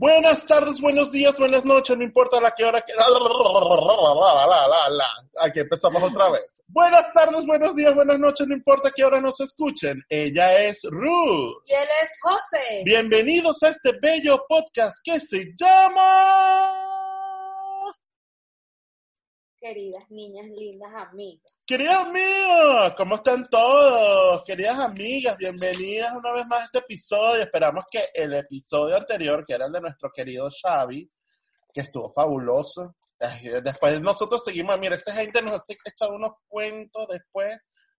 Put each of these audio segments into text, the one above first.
Buenas tardes, buenos días, buenas noches, no importa la que hora que... Aquí empezamos otra vez. Buenas tardes, buenos días, buenas noches, no importa qué hora nos escuchen. Ella es Ruth. Y él es José. Bienvenidos a este bello podcast que se llama... Queridas niñas, lindas amigas. Queridas amigas, ¿cómo están todos? Queridas amigas, bienvenidas una vez más a este episodio. Esperamos que el episodio anterior, que era el de nuestro querido Xavi, que estuvo fabuloso. Después nosotros seguimos, mira, esa gente nos ha echado unos cuentos después,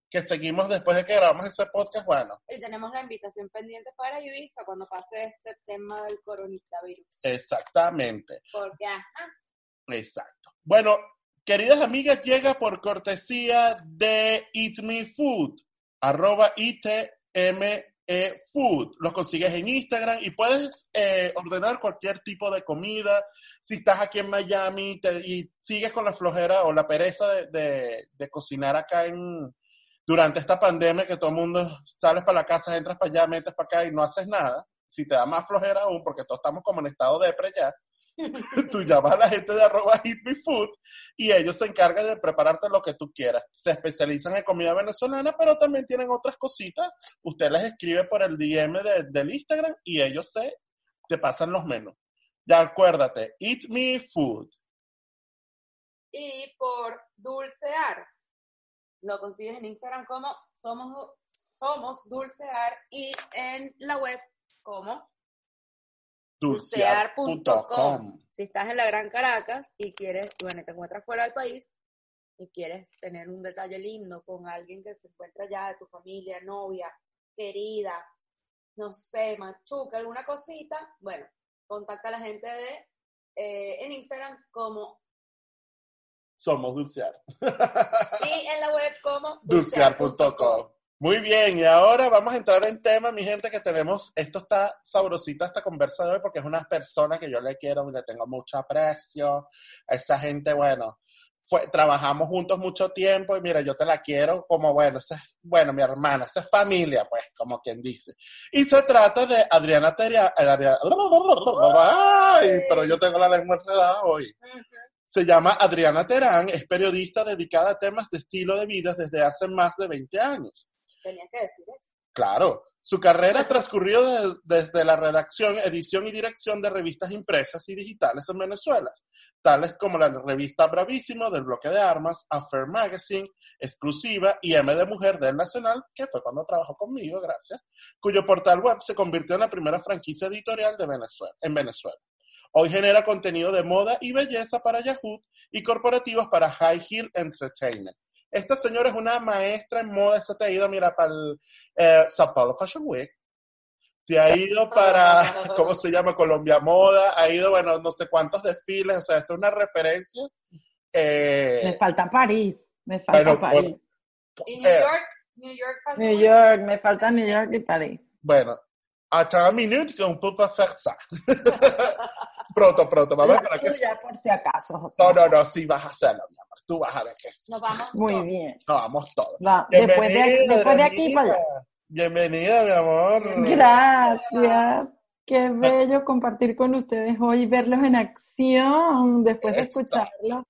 que seguimos después de que grabamos ese podcast, bueno. Y tenemos la invitación pendiente para Ibiza cuando pase este tema del coronavirus. Exactamente. Porque, ajá. Exacto. Bueno, queridas amigas, llega por cortesía de Eat Me Food, arroba ITME Food. Los consigues en Instagram y puedes eh, ordenar cualquier tipo de comida. Si estás aquí en Miami y sigues con la flojera o la pereza de, de, de, cocinar acá en durante esta pandemia que todo el mundo sales para la casa, entras para allá, metes para acá y no haces nada. Si te da más flojera aún, porque todos estamos como en estado de pre ya, tú llamas a la gente de arroba Eat Me Food y ellos se encargan de prepararte lo que tú quieras. Se especializan en comida venezolana, pero también tienen otras cositas. Usted les escribe por el DM de, del Instagram y ellos se te pasan los menús. Ya acuérdate, Eat Me Food. Y por Dulcear, lo consigues en Instagram como Somos, somos Dulcear y en la web como dulcear.com. Si estás en la Gran Caracas y quieres, bueno, te encuentras fuera del país y quieres tener un detalle lindo con alguien que se encuentra ya de tu familia, novia, querida, no sé, machuca, alguna cosita, bueno, contacta a la gente de eh, en Instagram como Somos Dulcear. y en la web como dulcear.com. Muy bien, y ahora vamos a entrar en tema, mi gente, que tenemos, esto está sabrosita esta conversa de hoy porque es una persona que yo le quiero y le tengo mucho aprecio. A esa gente, bueno, fue, trabajamos juntos mucho tiempo y mira, yo te la quiero como, bueno, esa es, bueno, mi hermana, esa es familia, pues, como quien dice. Y se trata de Adriana Teria, Adriana, ay, pero yo tengo la lengua enredada hoy. Se llama Adriana Terán, es periodista dedicada a temas de estilo de vida desde hace más de 20 años. Tenía que decir eso. Claro. Su carrera transcurrió de, desde la redacción, edición y dirección de revistas impresas y digitales en Venezuela, tales como la revista Bravísimo del bloque de armas, Affair Magazine, Exclusiva y M de Mujer del Nacional, que fue cuando trabajó conmigo, gracias, cuyo portal web se convirtió en la primera franquicia editorial de Venezuela, en Venezuela. Hoy genera contenido de moda y belleza para Yahoo y corporativos para High Heel Entertainment. Esta señora es una maestra en moda, esta te ha ido, mira, para el eh, Sao Paulo Fashion Week, te ha ido para, ¿cómo se llama? Colombia Moda, ha ido, bueno, no sé cuántos desfiles, o sea, esto es una referencia. Eh, me falta París, me falta bueno, París. por- Y eh, New York, New York Fashion New Week. York, me falta New York y París. bueno, hasta un minuto qu'on peut pas faire. Pronto, pronto, vamos a La ver que... tuya, por si acaso, José. No, no, no, sí vas a hacerlo, mi amor. Tú vas a ver que sí. Nos vamos. Muy todos. bien. No, vamos todos. Va, después, de, Bienvenida, después de aquí para allá. Bienvenida, mi amor. Gracias. Qué bello compartir con ustedes hoy, verlos en acción, después de escucharlos,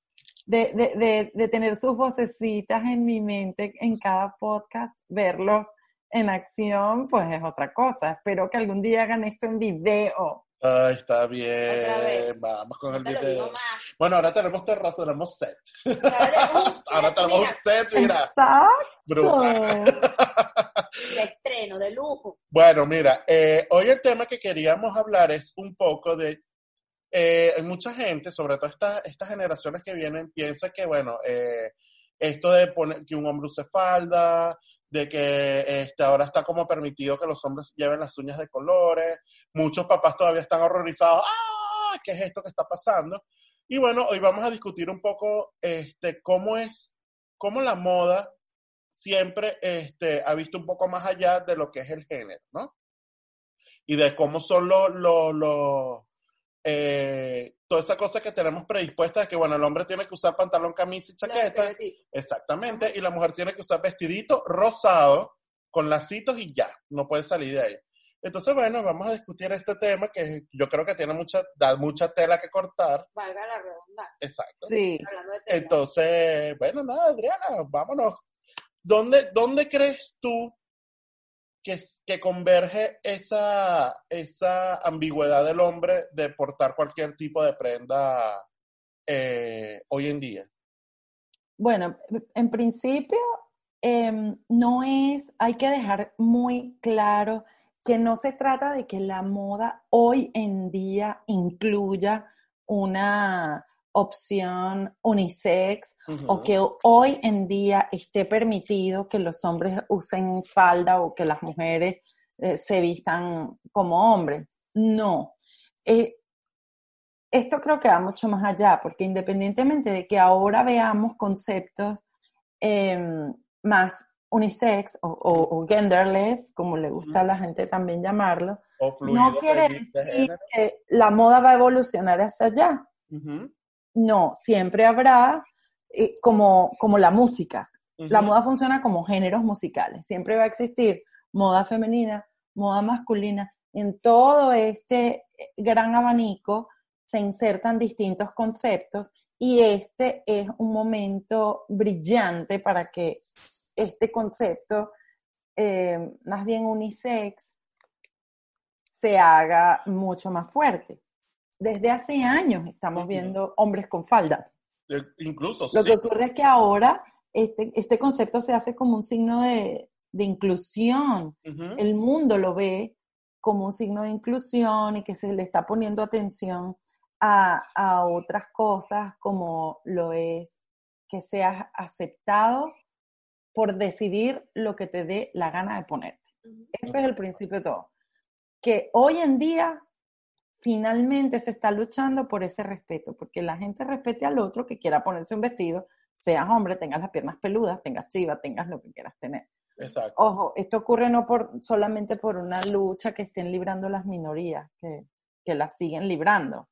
de, de, de, de tener sus vocecitas en mi mente en cada podcast, verlos en acción, pues es otra cosa. Espero que algún día hagan esto en video. Ay, está Otra bien. Vamos con No el video. Bueno, ahora tenemos terraza, tenemos set. Ahora un Ahora set, tenemos un set, mira, Exacto. brutal. de estreno, de lujo. Bueno, mira, eh, hoy el tema que queríamos hablar es un poco de eh, mucha gente, sobre todo estas estas generaciones que vienen, piensa que, bueno, eh, esto de poner que un hombre use falda, de que este, ahora está como permitido que los hombres lleven las uñas de colores. Muchos papás todavía están horrorizados. ¡Ah! ¿Qué es esto que está pasando? Y bueno, hoy vamos a discutir un poco este, cómo es, cómo la moda siempre este, ha visto un poco más allá de lo que es el género, ¿no? Y de cómo son los, los, eh, toda esa cosa que tenemos predispuesta de que, bueno, el hombre tiene que usar pantalón, camisa y chaqueta. Exactamente. Y la mujer tiene que usar vestidito rosado con lacitos y ya, no puede salir de ahí. Entonces, bueno, vamos a discutir este tema que yo creo que tiene mucha, da mucha tela que cortar. Valga la redundancia. Exacto. Sí. Entonces, bueno, nada, Adriana, vámonos. ¿Dónde, dónde crees tú que, converge esa, esa ambigüedad del hombre de portar cualquier tipo de prenda eh, hoy en día? Bueno, en principio, em, no es, hay que dejar muy claro que no se trata de que la moda hoy en día incluya una opción unisex o que hoy en día esté permitido que los hombres usen falda o que las mujeres eh, se vistan como hombres. No. Eh, esto creo que va mucho más allá, porque independientemente de que ahora veamos conceptos em, más unisex o, genderless, como le gusta a la gente también llamarlo, no quiere decir que la moda va a evolucionar hacia allá. No, siempre habrá eh, como, como la música. La moda funciona como géneros musicales. Siempre va a existir moda femenina, moda masculina. En todo este eh, gran abanico se insertan distintos conceptos y este es un momento brillante para que este concepto, eh, más bien unisex, se haga mucho más fuerte desde hace años estamos viendo hombres con falda. Incluso. Lo que ocurre es que ahora este, este concepto se hace como un signo de, inclusión. El mundo lo ve como un signo de inclusión y que se le está poniendo atención a, a otras cosas como lo es que seas aceptado por decidir lo que te dé la gana de ponerte. Ese es el principio de todo. Que hoy en día finalmente se está luchando por ese respeto, porque la gente respete al otro que quiera ponerse un vestido, seas hombre, tengas las piernas peludas, tengas chiva, tengas lo que quieras tener. Exacto. Ojo, esto ocurre no por solamente por una lucha que estén librando las minorías, que, que las siguen librando,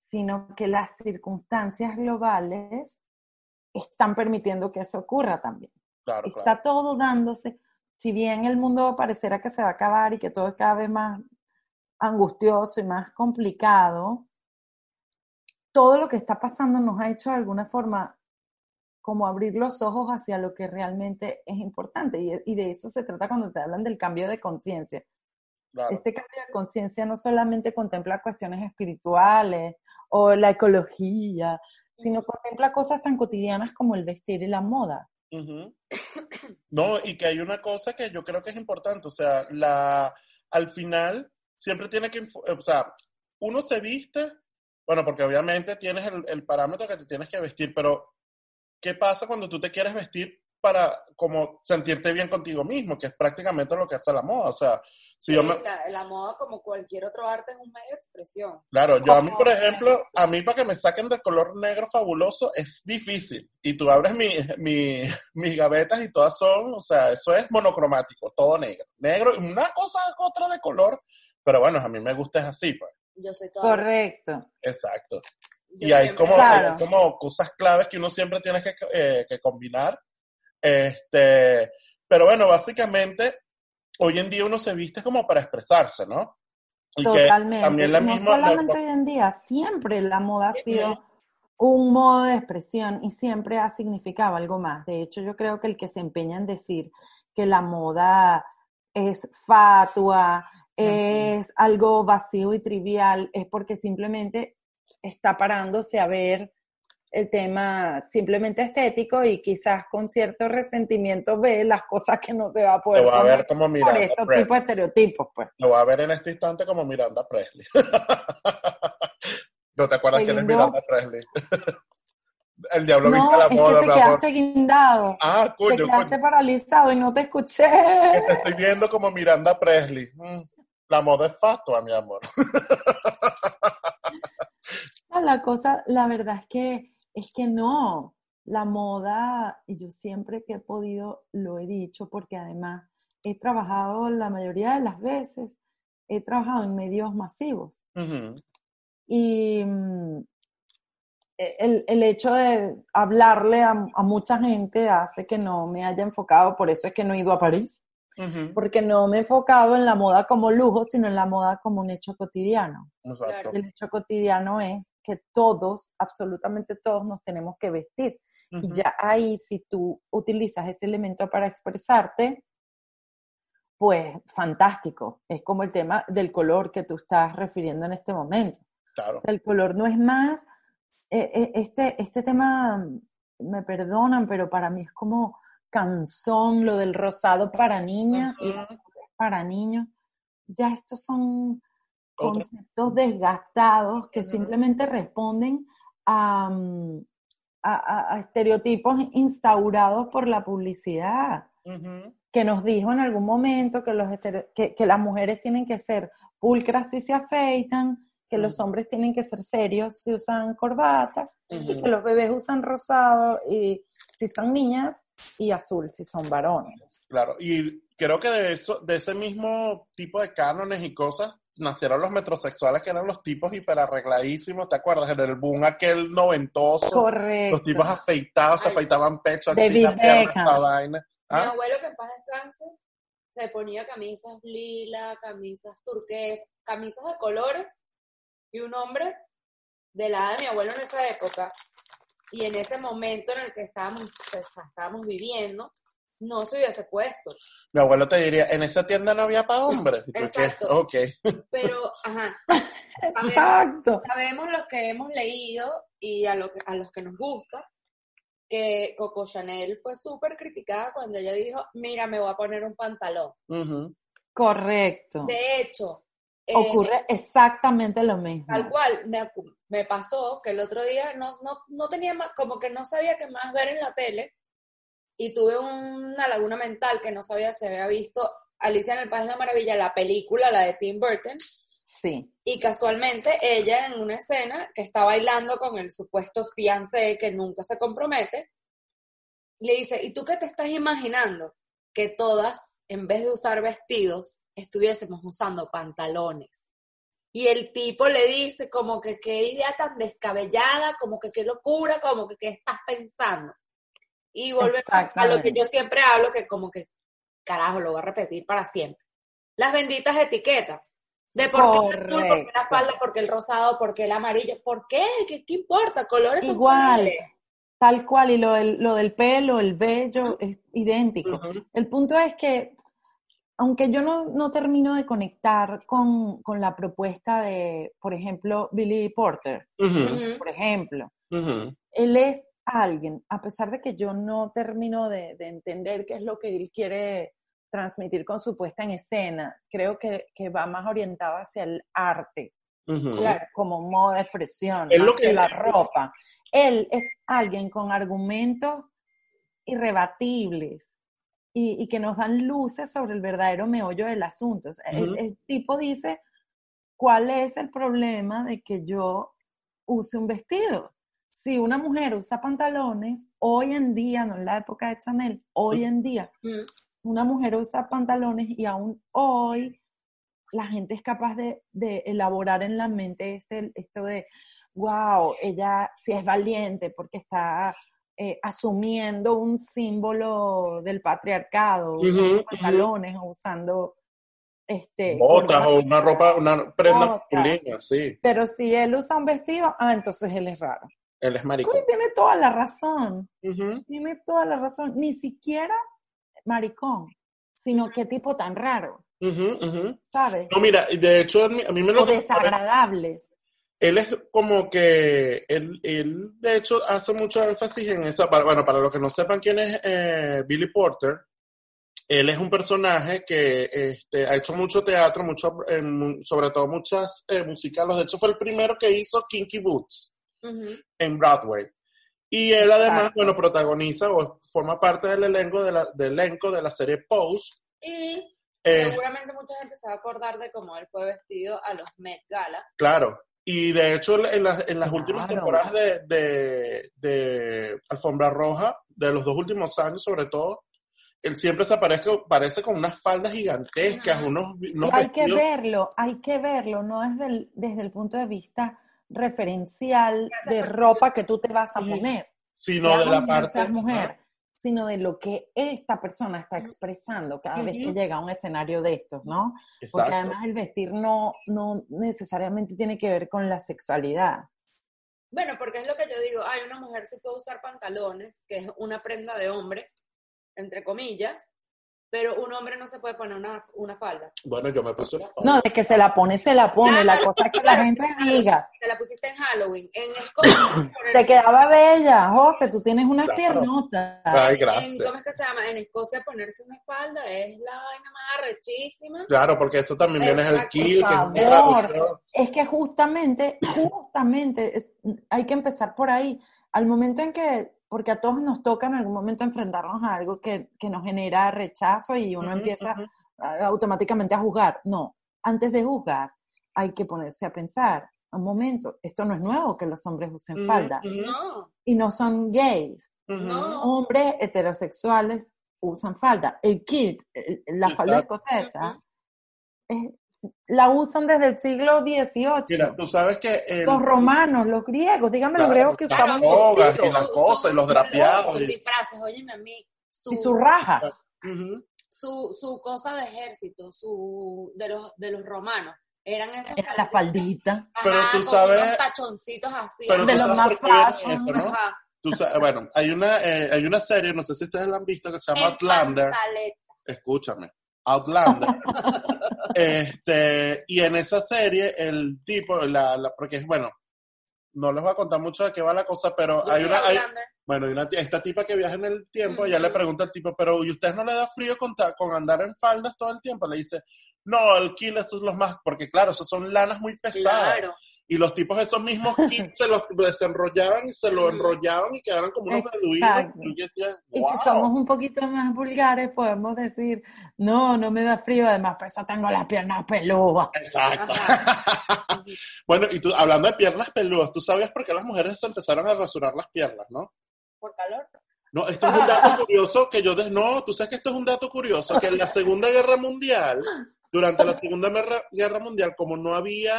sino que las circunstancias globales están permitiendo que eso ocurra también. Está todo dándose, si bien el mundo parecerá que se va a acabar y que todo es cada vez más angustioso y más complicado, todo lo que está pasando nos ha hecho de alguna forma como abrir los ojos hacia lo que realmente es importante. Y, de eso se trata cuando te hablan del cambio de conciencia. Este cambio de conciencia no solamente contempla cuestiones espirituales o la ecología, sino contempla cosas tan cotidianas como el vestir y la moda. No, y que hay una cosa que yo creo que es importante, o sea, la, al final siempre tiene que, o sea, uno se viste, bueno, porque obviamente tienes el, parámetro que te tienes que vestir, pero ¿qué pasa cuando tú te quieres vestir para como sentirte bien contigo mismo, que es prácticamente lo que hace la moda, o sea, si yo la, moda como cualquier otro arte es un medio de expresión. Claro, yo a mí, por ejemplo, a mí para que me saquen del color negro fabuloso es difícil. Y tú abres mi, mi, mis gavetas y todas son, o sea, eso es monocromático, todo negro. Negro, una cosa otra de color pero bueno, a mí me gusta es así, pues. Yo todo. Correcto. Exacto. y hay como, como cosas claves que uno siempre tiene que, eh, que combinar. Este, pero bueno, básicamente, hoy en día uno se viste como para expresarse, ¿no? Totalmente. también la no solamente hoy en día, siempre la moda ha sido un modo de expresión y siempre ha significado algo más. De hecho, yo creo que el que se empeña en decir que la moda es fatua, es algo vacío y trivial, es porque simplemente está parándose a ver el tema simplemente estético y quizás con cierto resentimiento ve las cosas que no se va a poder va a ver como Miranda por estos tipos de estereotipos, pues. Lo va a ver en este instante como Miranda Presley. ¿No te acuerdas quién es Miranda Presley? El diablo no, viste la es moda, que te quedaste guindado. Ah, coño, te quedaste coño. paralizado y no te escuché. Te estoy viendo como Miranda Presley. Mm, La moda es fatua, mi amor. Ah, La cosa, la verdad es que, es que no. La moda, y yo siempre que he podido lo he dicho, porque además he trabajado la mayoría de las veces, he trabajado en medios masivos. Y mm, e- el, el hecho de hablarle a, a mucha gente hace que no me haya enfocado, por eso es que no he ido a París, Ujú. porque no me he enfocado en la moda como lujo, sino en la moda como un hecho cotidiano. Exacto. El hecho cotidiano es que todos, absolutamente todos, nos tenemos que vestir. Y Ujú. ya ahí, si tú utilizas ese elemento para expresarte, pues fantástico. Es como el tema del color que tú estás refiriendo en este momento. Claro. O sea, el color no es más, eh, eh, este, este tema, me perdonan, pero para mí es como canzón, lo del rosado para niñas y para niños. Ya estos son Otro. conceptos desgastados que simplemente responden a, mm, a- a- estereotipos instaurados por la publicidad que nos dijo en algún momento que, los que, que las mujeres tienen que ser pulcras si se afeitan, que los hombres tienen que ser serios si usan corbata, y que los bebés usan rosado y si son niñas y azul si son varones. Claro, y creo que de eso, de ese mismo tipo de cánones y cosas nacieron los metrosexuales que eran los tipos hiperarregladísimos, ¿te acuerdas? En el boom aquel noventoso, Correcto. los tipos afeitados, se afeitaban pecho, David axila, pierna, Beckham. esta vaina. Mi ¿Ah? abuelo, que en paz descanse, se ponía camisas lila, camisas turquesas, camisas de colores, y un hombre de la edad de mi abuelo en esa época, y en ese momento en el que estábamos, estábamos viviendo, no se hubiese puesto. Mi abuelo te diría, en esa tienda no había para hombres. Exacto. Ok. Pero, ajá, Exacto. sabemos los que hemos leído y a, lo que- a los que nos gusta, que Coco Chanel fue súper criticada cuando ella dijo, mira, me voy a poner un pantalón. Correcto. De hecho, eh, Ocurre exactamente lo mismo. tal cual, me, me pasó que el otro día no, no, no tenía más, como que no sabía qué más ver en la tele y tuve una laguna mental que no sabía si había visto Alicia en el País de la Maravilla, la película, la de Tim Burton, Sí. y casualmente ella en una escena que está bailando con el supuesto fiancé que nunca se compromete, le dice, ¿y tú qué te estás imaginando? Que todas, en vez de usar vestidos, estuviésemos usando pantalones. Y el tipo le dice como que qué idea tan descabellada, como que qué locura, como que qué estás pensando. Y volvemos a lo que yo siempre hablo, que como que, carajo, lo voy a repetir para siempre. Las benditas etiquetas. De por qué el azul, por qué la falda, por qué el rosado, por qué el amarillo, ¿por qué? ¿Qué, qué importa? Colores Igual, tal cual, y lo del, lo del pelo, el vello, es idéntico. El punto es que, aunque yo no, no termino de conectar con, con la propuesta de, por ejemplo, Billy Porter, por ejemplo, él es alguien, a pesar de que yo no termino de, de entender qué es lo que él quiere transmitir con su puesta en escena, creo que, que va más orientado hacia el arte. Claro. como modo de expresión, Es más lo que- que la ropa. Él es alguien con argumentos irrebatibles y, y que nos dan luces sobre el verdadero meollo del asunto. O sea, el- Ujú. el, tipo dice, ¿cuál es el problema de que yo use un vestido? Si una mujer usa pantalones, hoy en día, no en la época de Chanel, hoy en día, Mm. una mujer usa pantalones y aún hoy la gente es capaz de, de elaborar en la mente este, esto de, wow, ella sí es valiente porque está eh, asumiendo un símbolo del patriarcado, usando pantalones o usando este, Botas o una ropa, una prenda masculina, sí. Pero si él usa un vestido, ah, entonces él es raro. Él es maricón. Uy, tiene toda la razón. Ujú. Tiene toda la razón. Ni siquiera maricón, sino qué tipo tan raro. ¿sabes? No, mira, de hecho, a mí a mí me lo O desagradables. Él es como que, él, él de hecho hace mucho énfasis en esa, para- bueno, para los que no sepan quién es eh, Billy Porter, él es un personaje que este, ha hecho mucho teatro, mucho, eh, mu- sobre todo muchas eh, musicales, de hecho fue el primero que hizo Kinky Boots en Broadway. Y él además, bueno, protagoniza o forma parte del elenco de la, del elenco de la serie Pose. Y Eh, seguramente mucha gente se va a acordar de cómo él fue vestido a los Met Gala. Claro. Y de hecho, en las, en las últimas temporadas de, de, de Alfombra Roja, de los dos últimos años sobre todo, él siempre se aparece, parece con unas faldas gigantescas, unos, unos hay que verlo, hay que verlo, no desde el, desde el punto de vista referencial de ropa que tú te vas a poner, sino de la parte... mujer. Sino de lo que esta persona está expresando cada vez que llega a un escenario de estos, ¿no? Porque además el vestir no, no necesariamente tiene que ver con la sexualidad. Bueno, porque es lo que yo digo, hay una mujer sí puede usar pantalones, que es una prenda de hombre, entre comillas, pero un hombre no se puede poner una, una falda. Bueno, yo me puse una No, de que se la pone, se la pone. La cosa es que la gente diga, Te la pusiste en Halloween. En Escocia, te quedaba bella, José, tú tienes unas Claro. piernotas. Ay, en, gracias. ¿cómo es que se llama? En Escocia ponerse una falda es la vaina más arrechísima. Claro, porque eso también viene del Exacto, kill, que es que justamente, justamente, es- hay que empezar por ahí. Al momento en que, porque a todos nos toca en algún momento enfrentarnos a algo que, que nos genera rechazo y uno empieza a- automáticamente a juzgar. No, antes de juzgar hay que ponerse a pensar, un momento, esto no es nuevo que los hombres usen falda No, y no son gays. no. Hombres heterosexuales usan falda. El kilt, el- la falda escocesa, es- la usan desde el siglo XVIII. Mira, tú sabes que el- los romanos, los griegos, dígame los griegos que las usaban togas vestidos y las cosas y los drapeados. Sus disfraces, óyeme a mí. Su, y su raja. Su, su cosa de ejército, su, de, los, de los romanos. Eran esas Era la faldita. Ajá, Pero tú con sabes- unos tachoncitos así. Pero De los más fashion. esto, ¿no? Tú sabes- bueno, hay una, eh, hay una serie, no sé si ustedes la han visto, que se llama pantaletas. Escúchame. Outlander. este, y en esa serie, el tipo, la, la, porque es bueno, no les voy a contar mucho de qué va la cosa, pero hay una, hay, bueno, hay una, ti- esta tipa que viaja en el tiempo, ella Ujú. le pregunta al tipo, pero ¿y usted no le da frío con, con andar en faldas todo el tiempo? Le dice, no, el kill, esos son los más, porque claro, esos son lanas muy pesadas. Claro. Y los tipos esos mismos kits se los desenrollaban y se lo enrollaban y quedaban como unos beduinos. Y si somos un poquito más vulgares, podemos decir, no, no me da frío, además, por eso tengo las piernas peludas. Exacto. Bueno, y tú, hablando de piernas peludas, ¿tú sabías por qué las mujeres se empezaron a rasurar las piernas, no? Por calor. No, esto es un dato curioso que yo... des- no, tú sabes que esto es un dato curioso, que en la Segunda Guerra Mundial, durante la Segunda Guerra Mundial, como no había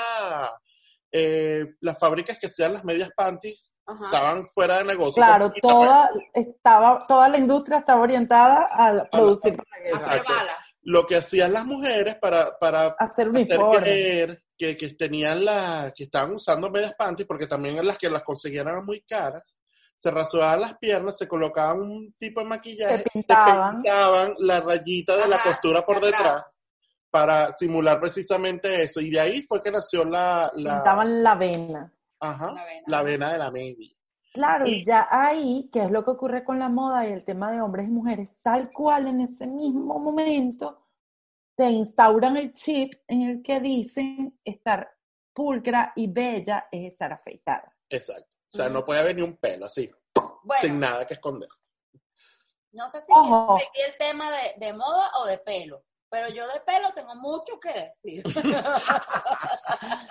eh, las fábricas que hacían las medias panties, Ajá. estaban fuera de negocio. Claro, toda, estaba, toda la industria estaba orientada a producir para Hacer balas. Lo que hacían las mujeres para, para hacer hacer creer que, que tenían la, que estaban usando medias panties, porque también en las que las conseguían eran muy caras, se rasuraban las piernas, se colocaban un tipo de maquillaje, Se pintaban. pintaban la rayita de la costura por detrás para simular precisamente eso. Y de ahí fue que nació la, la, Pintaban la vena. ajá, La vena. la vena de la media. Claro, Y- ya ahí, que es lo que ocurre con la moda y el tema de hombres y mujeres, tal cual en ese mismo momento te instauran el chip en el que dicen estar pulcra y bella es estar afeitada. Exacto. O sea, no puede haber ni un pelo así, sin nada que esconder. no sé si Ojo. seguí el tema de, de moda o de pelo, pero yo de pelo tengo mucho que decir.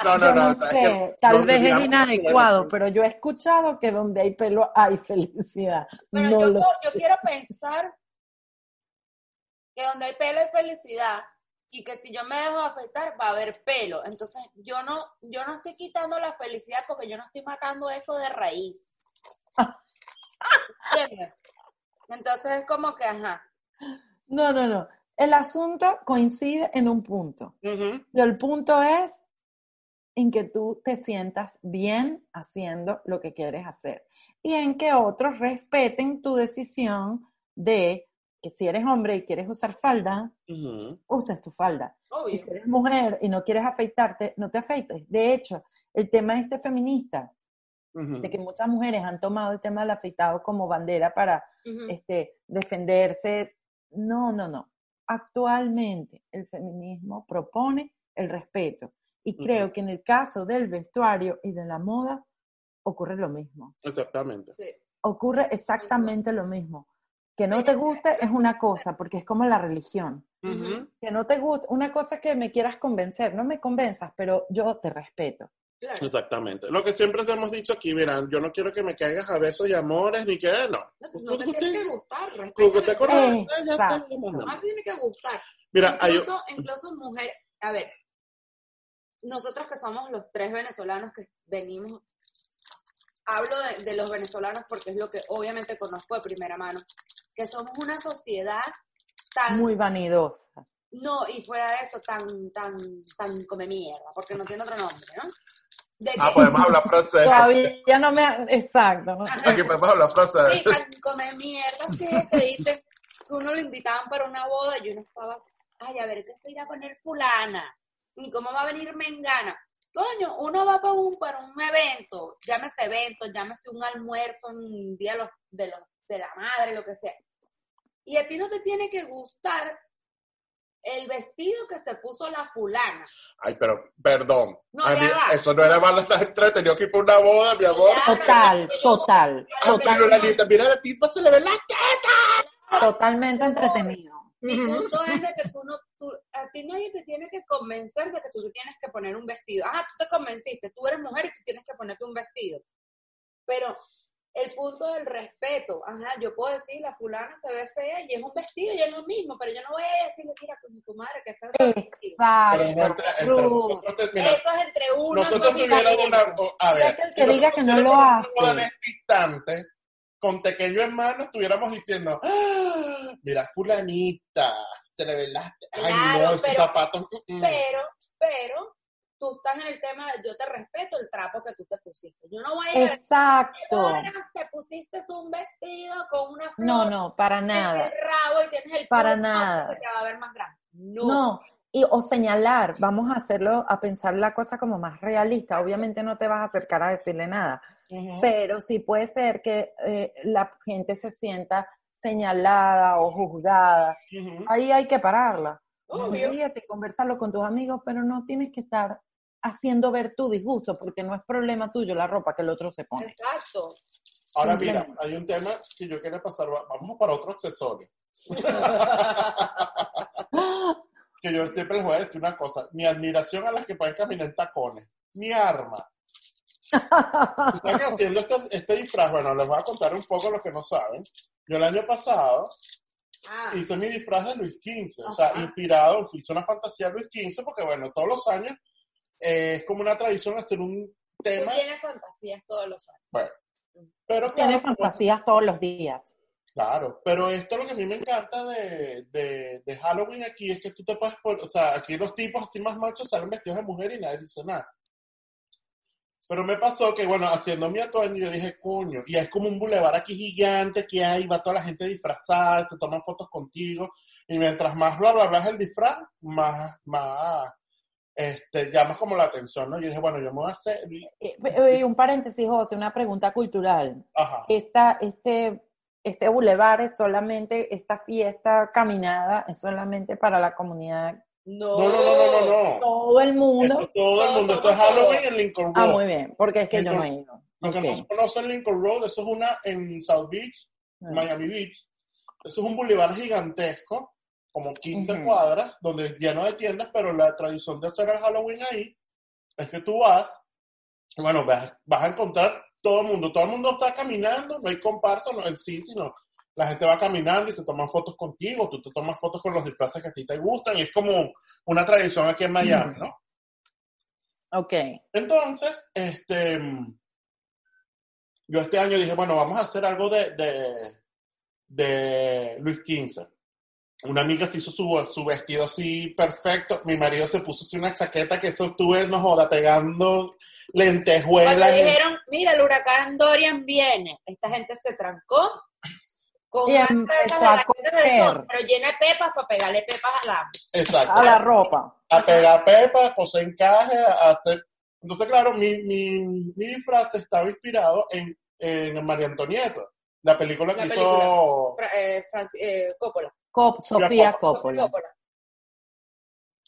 No, no, yo no. no es que sé, tal vez es inadecuado, pero yo he escuchado que donde hay pelo hay felicidad. Pero no yo, lo- yo quiero pensar que donde hay pelo hay felicidad y que si yo me dejo afeitar va a haber pelo. Entonces yo no, yo no estoy quitando la felicidad porque yo no estoy matando eso de raíz. ¿Entiendes? Entonces es como que, ajá. No, no, no. El asunto coincide en un punto. Y el punto es en que tú te sientas bien haciendo lo que quieres hacer y en que otros respeten tu decisión de que si eres hombre y quieres usar falda, Ujú. uses tu falda. Y Obvio. si eres mujer y no quieres afeitarte, no te afeites. De hecho, el tema este feminista, de que muchas mujeres han tomado el tema del afeitado como bandera para este, defenderse. No, no, no. Actualmente el feminismo propone el respeto y creo que en el caso del vestuario y de la moda ocurre lo mismo. Exactamente. Sí. ocurre exactamente lo mismo. Que no te guste es una cosa, porque es como la religión. Que no te guste, una cosa es que me quieras convencer, no me convenzas, pero yo te respeto. Exactamente. Lo que siempre te hemos dicho aquí, verán, yo no quiero que me caigas a besos y amores, ni que no. No, te tiene que gustar. Respeto. te No tiene que gustar. Mira, incluso, hay... incluso mujer, a ver, nosotros que somos los tres venezolanos que venimos, hablo de, los venezolanos porque es lo que obviamente conozco de primera mano, que somos una sociedad tan... Muy vanidosa. No, y fuera de eso, tan, tan, tan come mierda, porque no tiene otro nombre, ¿no? Ah, podemos hablar francés. Todavía no me... Exacto. ¿no? Aquí podemos hablar francés. Sí, tan come mierda, sí, que dicen que uno lo invitaban para una boda y uno estaba, ay, a ver, ¿qué se irá a poner fulana? ¿Y cómo va a venir Mengana? Coño, uno va para un, para un evento, llámese evento, llámese un almuerzo, un día de, los, de la madre, lo que sea. Y a ti no te tiene que gustar el vestido que se puso la fulana. Ay, pero, perdón. No, eso no era malo, estás entretenido aquí por una boda, mi amor. Total, total, total. mira, a ti se le ve la teta. Totalmente entretenido. Mi punto es de que tú no, a ti nadie te tiene que convencer de que tú te tienes que poner un vestido. Ah, tú te convenciste, tú eres mujer y tú tienes que ponerte un vestido. Pero el punto del respeto, ajá, yo puedo decir, la fulana se ve fea y es un vestido y es lo mismo, pero yo no voy a decirle, mira, con tu madre que está Exacto. Eso es entre uno. Nosotros tuviéramos una, a ver, que, que diga que no lo hace. En este instante, con pequeño hermano, estuviéramos diciendo, ¡Ah! mira, fulanita, se le ve las, ay no, esos zapatos. Mm, mm". Pero, pero, tú estás en el tema de yo te respeto el trapo que tú te pusiste. Yo no voy a Exacto. te pusiste un vestido con una flor. No, no, para nada. El rabo y tienes el para nada. va a ver más grande. No. no. Y, o señalar, vamos a hacerlo, a pensar la cosa como más realista. Obviamente no te vas a acercar a decirle nada, pero sí puede ser que eh, la gente se sienta señalada o juzgada. Ahí hay que pararla. Fíjate, conversarlo con tus amigos, pero no tienes que estar haciendo ver tu disgusto, porque no es problema tuyo la ropa que el otro se pone. Exacto. Ahora mira, hay un tema que yo quiero pasar, vamos para otro accesorio. que yo siempre les voy a decir una cosa, mi admiración a las que pueden caminar en tacones, mi arma. Están haciendo este, este, disfraz, bueno, les voy a contar un poco lo que no saben. Yo el año pasado ah. hice mi disfraz de Luis XV, o sea, inspirado, hice una fantasía de Luis XV, porque bueno, todos los años eh, es como una tradición hacer un tema. Tienes fantasías todos los años. Bueno, pero Tienes fantasías todos los días. Claro, pero esto lo que a mí me encanta de, de, Halloween aquí es que tú te puedes poner, o sea, aquí los tipos así más machos salen vestidos de mujer y nadie dice nada. Pero me pasó que, bueno, haciendo mi atuendo, yo dije, coño, y es como un bulevar aquí gigante que hay, va toda la gente disfrazada, se toman fotos contigo, y mientras más bla bla bla es el disfraz, más, más, este, llamas como la atención, ¿no? Yo dije, bueno, yo me voy a hacer... Eh, eh, un paréntesis, José, una pregunta cultural. Ajá. Esta, este, este bulevar es solamente, esta fiesta caminada es solamente para la comunidad. No, no, no, no, no. Todo el mundo. todo el mundo. Esto es Halloween en Lincoln Road. Ah, muy bien, porque es que yo no he ido. Los que no conocen Lincoln Road, eso es una en South Beach, ah. Miami Beach. Eso es un bulevar gigantesco como 15 cuadras, donde lleno de tiendas, pero la tradición de hacer el Halloween ahí es que tú vas, bueno, vas, vas a encontrar todo el mundo, todo el mundo está caminando, no hay comparsa, no en sí, sino la gente va caminando y se toman fotos contigo, tú te tomas fotos con los disfraces que a ti te gustan, y es como una tradición aquí en Miami, ¿no? Ok. Entonces, este, yo este año dije, bueno, vamos a hacer algo de, de, de Luis XV una amiga se hizo su, su, vestido así perfecto. Mi marido se puso así una chaqueta que eso estuve, no joda, pegando lentejuelas. Cuando dijeron, mira, el huracán Dorian viene, esta gente se trancó con una sol, pero llena de pepas para pegarle pepas a la, Exacto. a la ropa. A pegar pepas, coser encaje, a hacer... Entonces, claro, mi, mi, mi disfraz estaba inspirado en, en María Antonieta, la película que hizo... Eh, eh, Coppola. Sofía Coppola.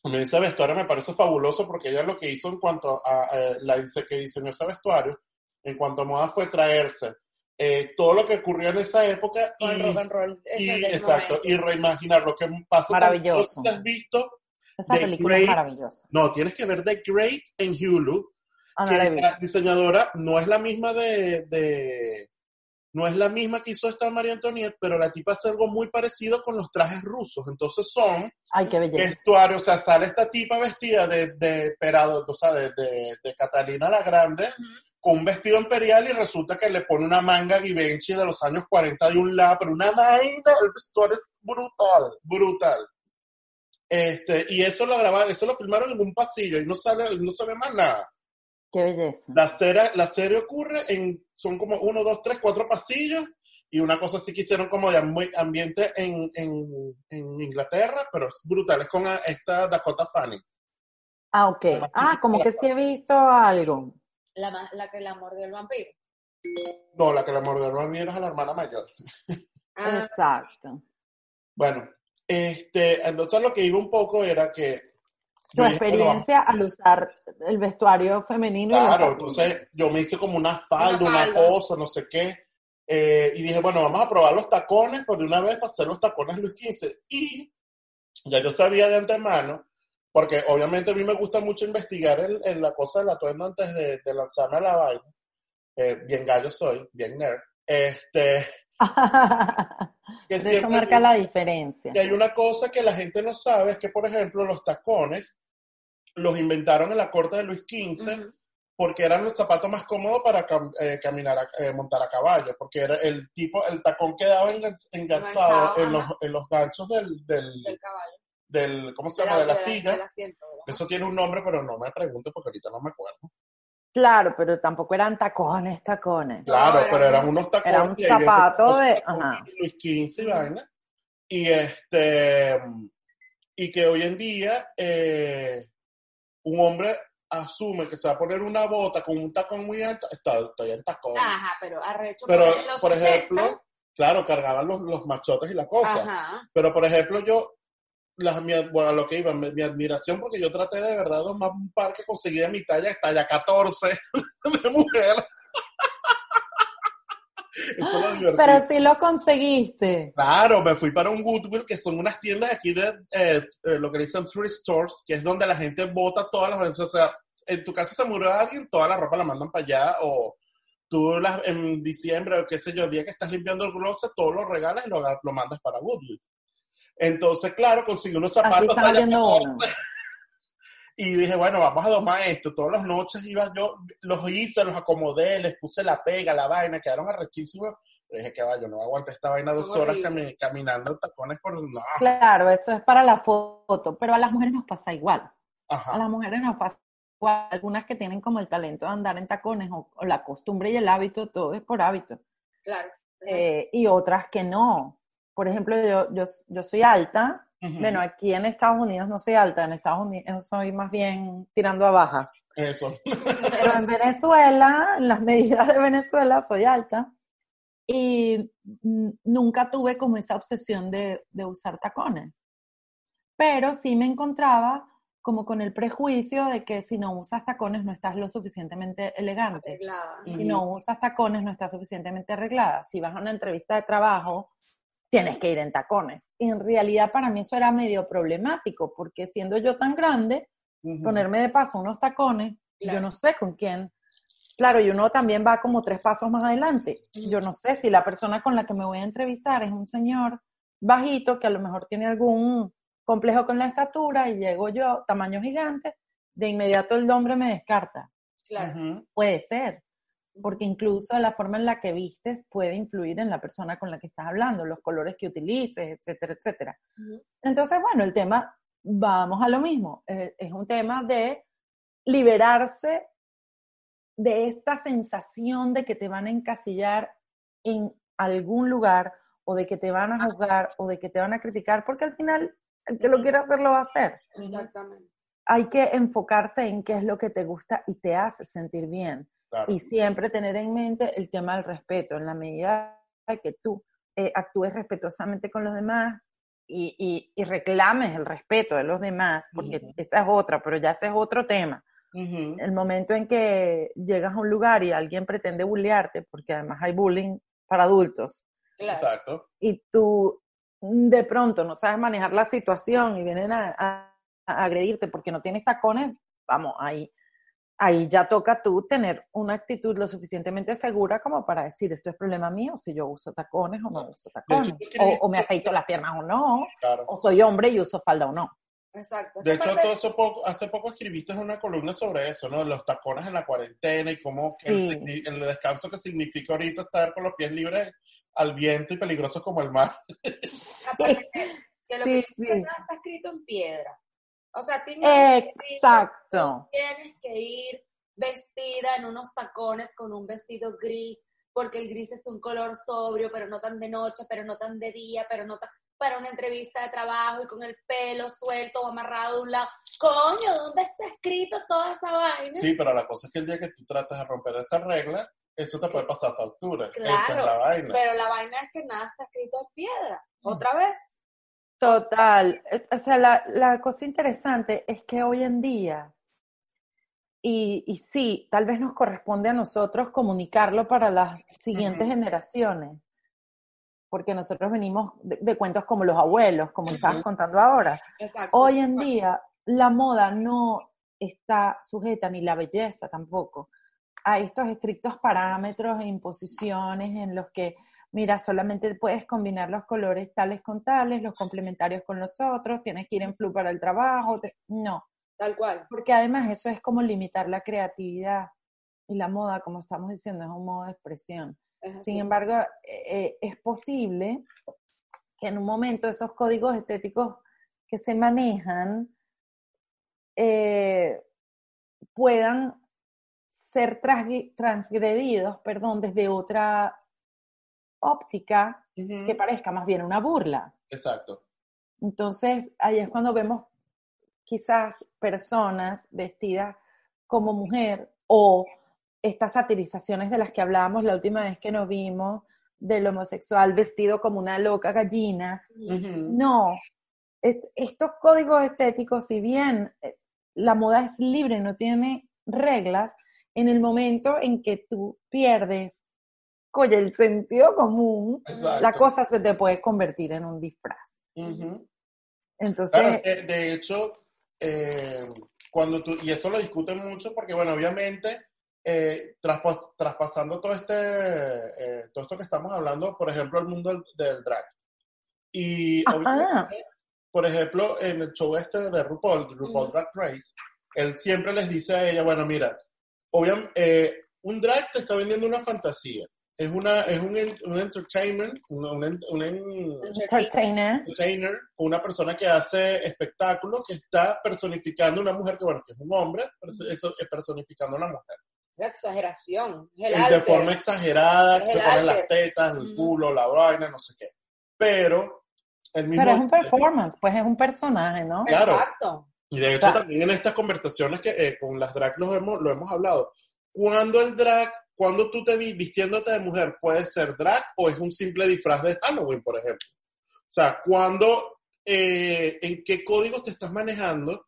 A mí ese vestuario me parece fabuloso porque ella lo que hizo en cuanto a, la que diseñó ese vestuario, en cuanto a moda fue traerse eh, todo lo que ocurrió en esa época y, el rock and roll. y- ese del exacto, y reimaginar lo que pasa. Maravilloso. ¿Tú has visto? Esa The película es maravillosa. No, tienes que ver The Great en Hulu, Ah, no que la diseñadora no es la misma de, de- no es la misma que hizo esta María Antoniette, pero la tipa hace algo muy parecido con los trajes rusos. Entonces son Ay, qué belleza. vestuarios, o sea, sale esta tipa vestida de, de Perado, o sea, de, de- de Catalina la Grande, con un vestido imperial y resulta que le pone una manga Givenchy de los años 40 de un lado, pero una vaina, el vestuario es brutal, brutal. Este, y eso lo grabaron, eso lo filmaron en un pasillo y no sale, no se ve más nada. Qué belleza. La serie, la serie ocurre en, son como uno, dos, tres, cuatro pasillos y una cosa así que hicieron como de ambi- ambiente en, en, en Inglaterra, pero es brutal, es con esta Dakota Fanning. Ah, ok. Ah, como que sí he visto algo. La, la que la mordió el vampiro. No, la que la mordió no es a la hermana mayor. Ah, Exacto. Bueno, este, entonces lo que iba un poco era que... Tu yo dije, bueno, experiencia al usar el vestuario femenino. y Claro, tacones. entonces yo me hice como una falda, Una cosa, no sé qué. eh, y dije, bueno, vamos a probar los tacones, pues de una vez para hacer los tacones Luis XV. Y ya yo sabía de antemano, porque obviamente a mí me gusta mucho investigar el, el- la cosa del atuendo antes de, de lanzarme a la vaina. Eh, bien gallo soy, bien nerd. Este, que Eso marca la diferencia. y hay una cosa que la gente no sabe, es que, por ejemplo, los tacones los inventaron en la corte de Luis XV porque eran los zapatos más cómodos para cam- eh, caminar, a- eh, montar a caballo, porque era el tipo, el tacón quedaba engan- enganchado en los, en los ganchos del, del, Del caballo. del- ¿cómo se De llama? De la del silla. Eso tiene un nombre, pero no me pregunte porque ahorita no me acuerdo. Claro, pero tampoco eran tacones, tacones. Claro, era pero eran un- unos tacones. era un zapato de- ajá. Luis XV y vaina. Y este, y que hoy en día, eh, un hombre asume que se va a poner una bota con un tacón muy alto, está, ya en tacón. Ajá, pero arrecho. Pero, los por 60, ejemplo, claro, cargaban los, los machotes y la cosa. Ajá. Pero, por ejemplo, yo, la, mi, bueno, a lo que iba, mi, mi admiración, porque yo traté de verdad de tomar un par que conseguí de mi talla, talla 14 de mujer. Lo. Pero sí lo conseguiste. Claro, me fui para un Goodwill, que son unas tiendas aquí de eh, eh, lo que dicen thrift stores, que es donde la gente bota todas las veces. O sea, en tu casa se murió alguien, toda la ropa la mandan para allá, o tú las, en diciembre, o qué sé yo, el día que estás limpiando el closet, todo lo regalas y lo, mandas para Goodwill. Entonces, claro, conseguí unos zapatos talla viendo 14, uno. Y dije, bueno, vamos a domar esto. Todas las noches iba yo, los hice, los acomodé, les puse la pega, la vaina, quedaron arrechísimos. Pero dije que va, yo no aguanté esta vaina dos horas cami- caminando en tacones por... No. Claro, eso es para la foto, pero a las mujeres nos pasa igual. A Ajá. las mujeres nos pasa igual. Algunas que tienen como el talento de andar en tacones o, o la costumbre y el hábito, todo es por hábito. Claro. Eh, y otras que no. Por ejemplo, yo, yo, yo soy alta. Ujú. Bueno, aquí en Estados Unidos no soy alta, en Estados Unidos soy más bien tirando a baja. Eso. Pero en Venezuela, en las medidas de Venezuela, soy alta. Y nunca tuve como esa obsesión de, de usar tacones. Pero sí me encontraba como con el prejuicio de que si no usas tacones no estás lo suficientemente elegante. Arreglada. Si no usas tacones no estás suficientemente arreglada. Si vas a una entrevista de trabajo, tienes que ir en tacones. Y en realidad para mí eso era medio problemático, porque siendo yo tan grande, ponerme de paso unos tacones, Claro. yo no sé con quién. Claro, y uno también va como tres pasos más adelante. Yo no sé si la persona con la que me voy a entrevistar es un señor bajito que a lo mejor tiene algún complejo con la estatura y llego yo, tamaño gigante, de inmediato el hombre me descarta. Claro. Puede ser, porque incluso la forma en la que vistes puede influir en la persona con la que estás hablando, los colores que utilices, etcétera, etcétera. Ujú. Entonces, bueno, el tema, vamos a lo mismo, eh, es un tema de liberarse de esta sensación de que te van a encasillar en algún lugar o de que te van a juzgar o de que te van a criticar, porque al final el que lo quiera hacer lo va a hacer. Exactamente. Hay que enfocarse en qué es lo que te gusta y te hace sentir bien Claro. y siempre tener en mente el tema del respeto, en la medida de que tú eh, actúes respetuosamente con los demás y, y- y reclames el respeto de los demás, porque Ujú. esa es otra, pero ya ese es otro tema. El momento en que llegas a un lugar y alguien pretende bullearte, porque además hay bullying para adultos. Exacto. Y tú de pronto no sabes manejar la situación y vienen a, a agredirte porque no tienes tacones, vamos, ahí ahí ya toca tú tener una actitud lo suficientemente segura como para decir, esto es problema mío, si yo uso tacones o no uso tacones, o, me afeito las piernas o no, o soy hombre y uso falda o no. Exacto. De hecho, todo eso poco, hace poco escribiste una columna sobre eso, ¿no? Los tacones en la cuarentena y cómo el, descanso que significa ahorita estar con los pies libres al viento y peligrosos como el mar. que lo que está escrito en piedra. O sea, tienes, Exacto. tienes que ir vestida en unos tacones con un vestido gris, porque el gris es un color sobrio, pero no tan de noche, pero no tan de día, pero no tan para una entrevista de trabajo y con el pelo suelto o amarrado de un lado. Coño, ¿dónde está escrito toda esa vaina? Sí, pero la cosa es que el día que tú tratas de romper esa regla, eso te puede pasar factura. Claro, esa es la vaina. Pero la vaina es que nada está escrito en piedra. Mm. Otra vez. Total. O sea, la, cosa interesante es que hoy en día, y, y, sí, tal vez nos corresponde a nosotros comunicarlo para las siguientes generaciones, porque nosotros venimos de, cuentos como los abuelos, como estabas contando ahora. Hoy en día, la moda no está sujeta, ni la belleza tampoco, a estos estrictos parámetros e imposiciones en los que mira, solamente puedes combinar los colores tales con tales, los complementarios con los otros, tienes que ir en flu para el trabajo, no. Tal cual. Porque además eso es como limitar la creatividad y la moda, como estamos diciendo, es un modo de expresión. Sin embargo, eh, eh, es posible que en un momento esos códigos estéticos que se manejan eh, puedan ser transgredidos, perdón, desde otra óptica que parezca más bien una burla. Exacto. Entonces, ahí es cuando vemos quizás personas vestidas como mujer o estas satirizaciones de las que hablábamos la última vez que nos vimos del homosexual vestido como una loca gallina. No, estos códigos estéticos, si bien eh, la moda es libre, no tiene reglas, en el momento en que tú pierdes oye, el sentido común, la cosa se te puede convertir en un disfraz. Entonces... de hecho, eh, cuando tú, y eso lo discuten mucho porque, bueno, obviamente, eh, traspasando todo este, eh, todo esto que estamos hablando, por ejemplo, el mundo del, drag. Y por ejemplo, en el show este de RuPaul, RuPaul Drag Race, él siempre les dice a ella, bueno, mira, obviamente, un drag te está vendiendo una fantasía es, una, es un, un entertainment, un, un, entertainer. una persona que hace espectáculos, que está personificando una mujer que, bueno, que es un hombre, eso es personificando a una mujer. La exageración. de forma exagerada, se ponen las tetas, el culo, la vaina, no sé qué. Pero el mismo... Pero es un performance, pues es un personaje, ¿no? Claro. Exacto. Y de hecho también en estas conversaciones que eh, con las drag lo hemos, lo hemos hablado. Cuando el drag cuando tú te vi vistiéndote de mujer, ¿puede ser drag o es un simple disfraz de Halloween, por ejemplo? O sea, cuando, eh, en qué código te estás manejando,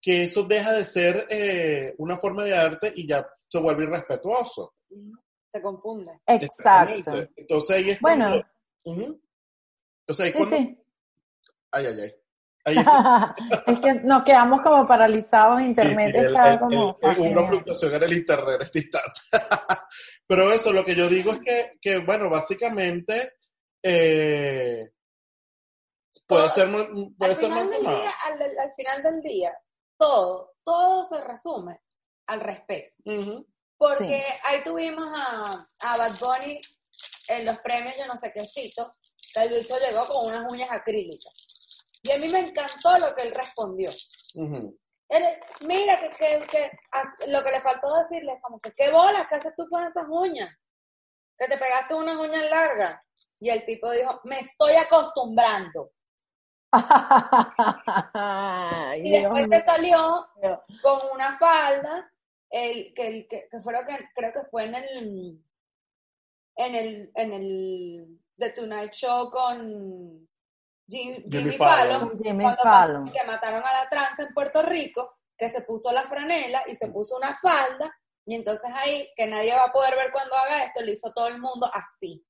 que eso deja de ser eh, una forma de arte y ya se vuelve irrespetuoso. Se confunde. Exacto. Entonces ahí es Bueno. Entonces ahí sí, Ay, ay, ay. es que nos quedamos como paralizados, internet está como... una fluctuación en el internet este instante. Pero eso, lo que yo digo es que, que bueno, básicamente eh, puede ser, puede al ser final del día, al, final del día, todo, todo se resume al respeto. Porque ahí tuvimos a, a Bad Bunny en los premios, yo no sé qué cito, que el bicho llegó con unas uñas acrílicas. Y a mí me encantó lo que él respondió. mira, que, lo que le faltó decirle es como que, ¿qué bolas? ¿Qué haces tú con esas uñas? Que te pegaste unas uñas largas. Y el tipo dijo, me estoy acostumbrando. y después te salió con una falda, el, que, que, que fue lo que creo que fue en el en el en el The Tonight Show con Jimmy, Fallon, Jimmy Fallon. que mataron a la trans en Puerto Rico, que se puso la franela y se puso una falda, y entonces ahí, que nadie va a poder ver cuando haga esto, lo hizo todo el mundo así.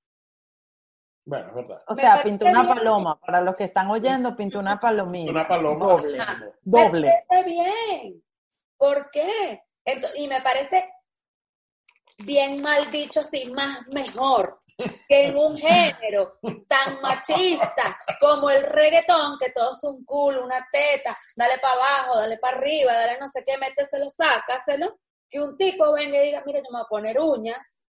Bueno, es verdad. O sea, pintó una paloma. Para los que están oyendo, pintó una palomita. Una paloma. Doble. Doble. Me parece bien. ¿Por qué? y me parece bien mal dicho, así más mejor que en un género tan machista como el reggaetón, que todo es un culo, una teta, dale para abajo, dale para arriba, dale no sé qué, méteselo, sácaselo, que un tipo venga y diga, mira, yo me voy a poner uñas,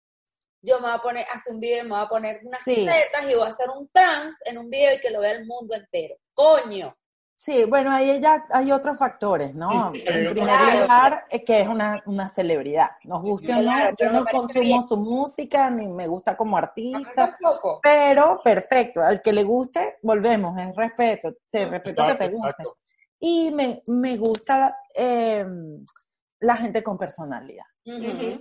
yo me voy a poner, hace un video, me voy a poner unas tetas y voy a hacer un trans en un video y que lo vea el mundo entero. Coño. Sí, bueno, ahí ya hay otros factores, ¿no? En primer lugar, es que es una, una celebridad. Nos guste o no, yo no consumo su música, ni me gusta como artista, pero perfecto, al que le guste, volvemos, es respeto, te respeto que te guste. Y me, me gusta eh, la gente con personalidad.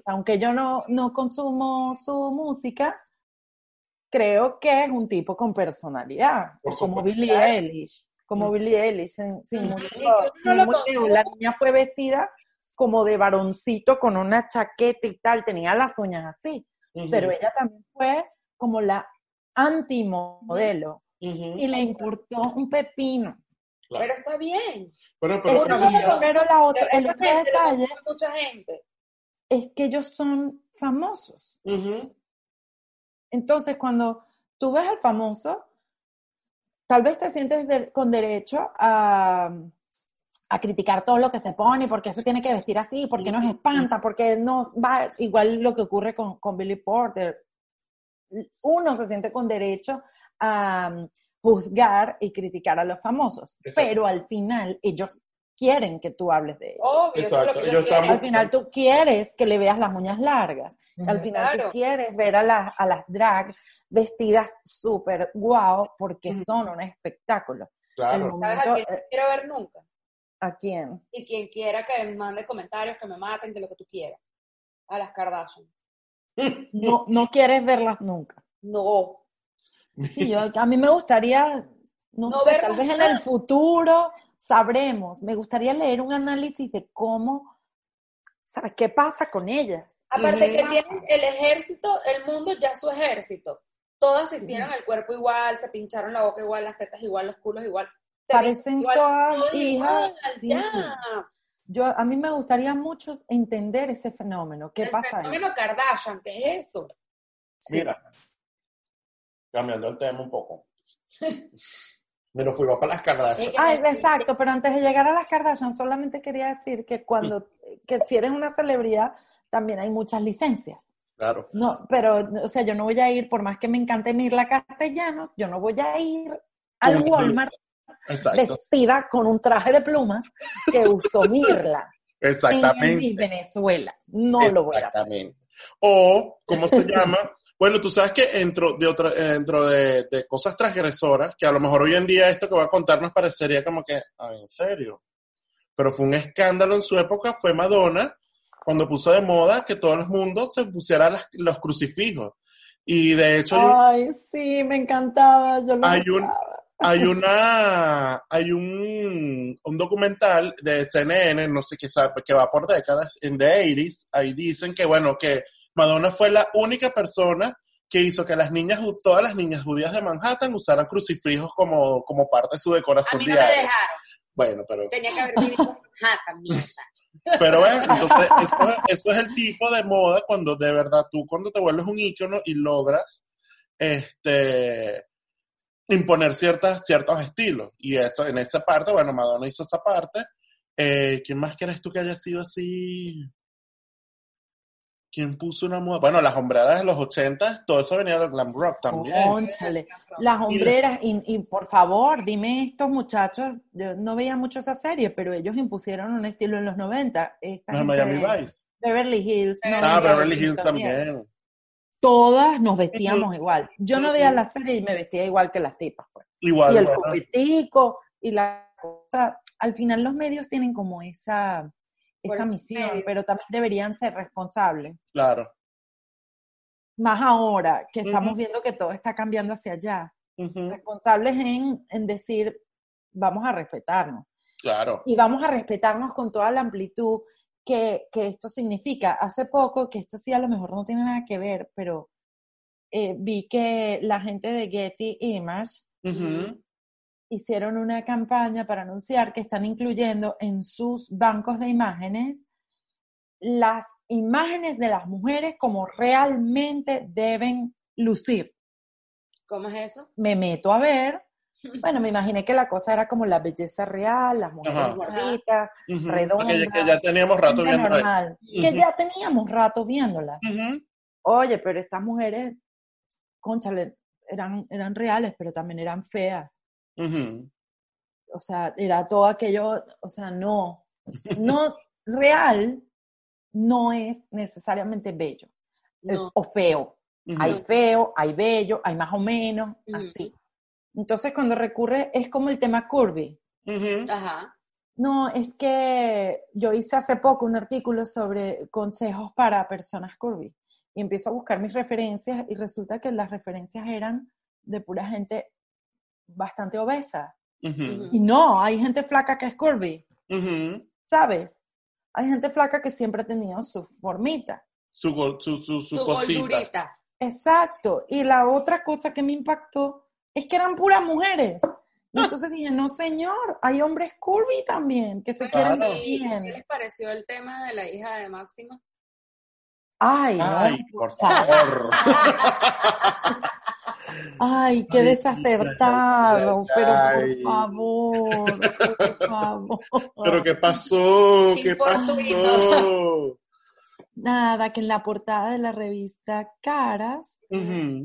Aunque yo no, no consumo su música, creo que es un tipo con personalidad, como Billie Eilish como Billie Eilish, sin, mucho, La niña fue vestida como de varoncito con una chaqueta y tal, tenía las uñas así, pero ella también fue como la antimodelo y le importó un pepino. Pero está bien. Pero, pero, la otra, el otro detalle mucha gente. es que ellos son famosos. Entonces, cuando tú ves al famoso, tal vez te sientes con derecho a, criticar todo lo que se pone, porque se tiene que vestir así, porque nos espanta, porque no va igual lo que ocurre con, Billy Porter. Uno se siente con derecho a um, juzgar y criticar a los famosos, pero al final ellos quieren que tú hables de ellos. Exacto. Al final tú quieres que le veas las uñas largas. Al final tú quieres ver a, las a las drag vestidas súper guau porque son un espectáculo. Claro. ¿Sabes a quién eh, quiero ver nunca? ¿A quién? Y quien quiera que me mande comentarios, que me maten, que lo que tú quieras. A las Kardashian. No, no quieres verlas nunca. No. Sí, yo, a mí me gustaría, no, sé, tal vez en el futuro sabremos. Me gustaría leer un análisis de cómo, ¿sabes? ¿Qué pasa con ellas? Aparte que tienen el ejército, el mundo ya es su ejército todas se hicieron el cuerpo igual, se pincharon la boca igual, las tetas igual, los culos igual. Parecen todas hijas. Yo, a mí me gustaría mucho entender ese fenómeno. ¿Qué pasa? El fenómeno Kardashian, ¿qué es eso? Mira, cambiando el tema un poco. me lo fuimos para las Kardashian. Ah, exacto, pero antes de llegar a las Kardashian, solamente quería decir que cuando, que si eres una celebridad, también hay muchas licencias. Claro. No, pero, o sea, yo no voy a ir, por más que me encante Mirla Castellanos, yo no voy a ir al Walmart vestida con un traje de plumas que usó Mirla. Exactamente. En Venezuela. No lo voy a hacer. O, ¿cómo se llama? Bueno, tú sabes que dentro de otra, dentro de, de, cosas transgresoras, que a lo mejor hoy en día esto que va a contar nos parecería como que, ah, en serio. Pero fue un escándalo en su época, fue Madonna, cuando puso de moda que todo el mundo se pusiera los crucifijos. Y de hecho... Ay, sí, me encantaba. Yo lo hay, un, hay una hay un, un, documental de CNN, no sé qué sabe, que va por décadas, en The 80 ahí dicen que, bueno, que Madonna fue la única persona que hizo que las niñas, todas las niñas judías de Manhattan usaran crucifijos como, como parte de su decoración A mí no me dejaron. Bueno, pero... Tenía que haber vivido en Manhattan, mierda. Pero bueno, entonces eso, es el tipo de moda cuando de verdad tú cuando te vuelves un ícono y logras este imponer ciertas, ciertos estilos. Y eso, en esa parte, bueno, Madonna hizo esa parte. Eh, ¿Quién más quieres tú que haya sido así? ¿Quién puso una moda? Bueno, las hombreras de los 80, todo eso venía del glam rock también. Las hombreras, y, por favor, dime estos muchachos, yo no veía mucho esa serie, pero ellos impusieron un estilo en los 90. Esta Miami Vice. Beverly Hills. ah, Beverly Hills también. Todas nos vestíamos igual. Yo no veía la serie y me vestía igual que las tipas. Pues. Igual. Y el copetico y la cosa. Al final los medios tienen como esa esa misión, pero también deberían ser responsables. Claro. Más ahora que estamos viendo que todo está cambiando hacia allá. Responsables en, en decir, vamos a respetarnos. Claro. Y vamos a respetarnos con toda la amplitud que, que esto significa. Hace poco, que esto sí a lo mejor no tiene nada que ver, pero eh, vi que la gente de Getty Image. Hicieron una campaña para anunciar que están incluyendo en sus bancos de imágenes las imágenes de las mujeres como realmente deben lucir. ¿Cómo es eso? Me meto a ver, bueno, me imaginé que la cosa era como la belleza real, las mujeres Ajá. gorditas, Ujú. redonda, Que, ya- que ya teníamos rato normal, que ya teníamos rato viéndolas. Oye, pero estas mujeres, conchale, eran, eran reales, pero también eran feas. Ujú. O sea, era todo aquello, o sea, no, no, real no es necesariamente bello eh, No. o feo. Hay feo, hay bello, hay más o menos, así. Entonces, cuando recurre, es como el tema curvy. Ajá. No, es que yo hice hace poco un artículo sobre consejos para personas curvy y empiezo a buscar mis referencias y resulta que las referencias eran de pura gente bastante obesa. Y no, hay gente flaca que es curvy. ¿sabes? Hay gente flaca que siempre ha tenido su formita. Su, go- su, su, su Su cosita. gordurita. Exacto. Y la otra cosa que me impactó es que eran puras mujeres. Y entonces dije, no señor, hay hombres curvy también, que se quieren Claro. ver ¿Y bien. qué les pareció el tema de la hija de Máxima? Ay, no, Ay, por favor. Ay, qué Ay, desacertado, pero por favor, por favor. ¿Pero qué pasó? Qué ¿Qué fortuito. pasó? Nada, que en la portada de la revista Caras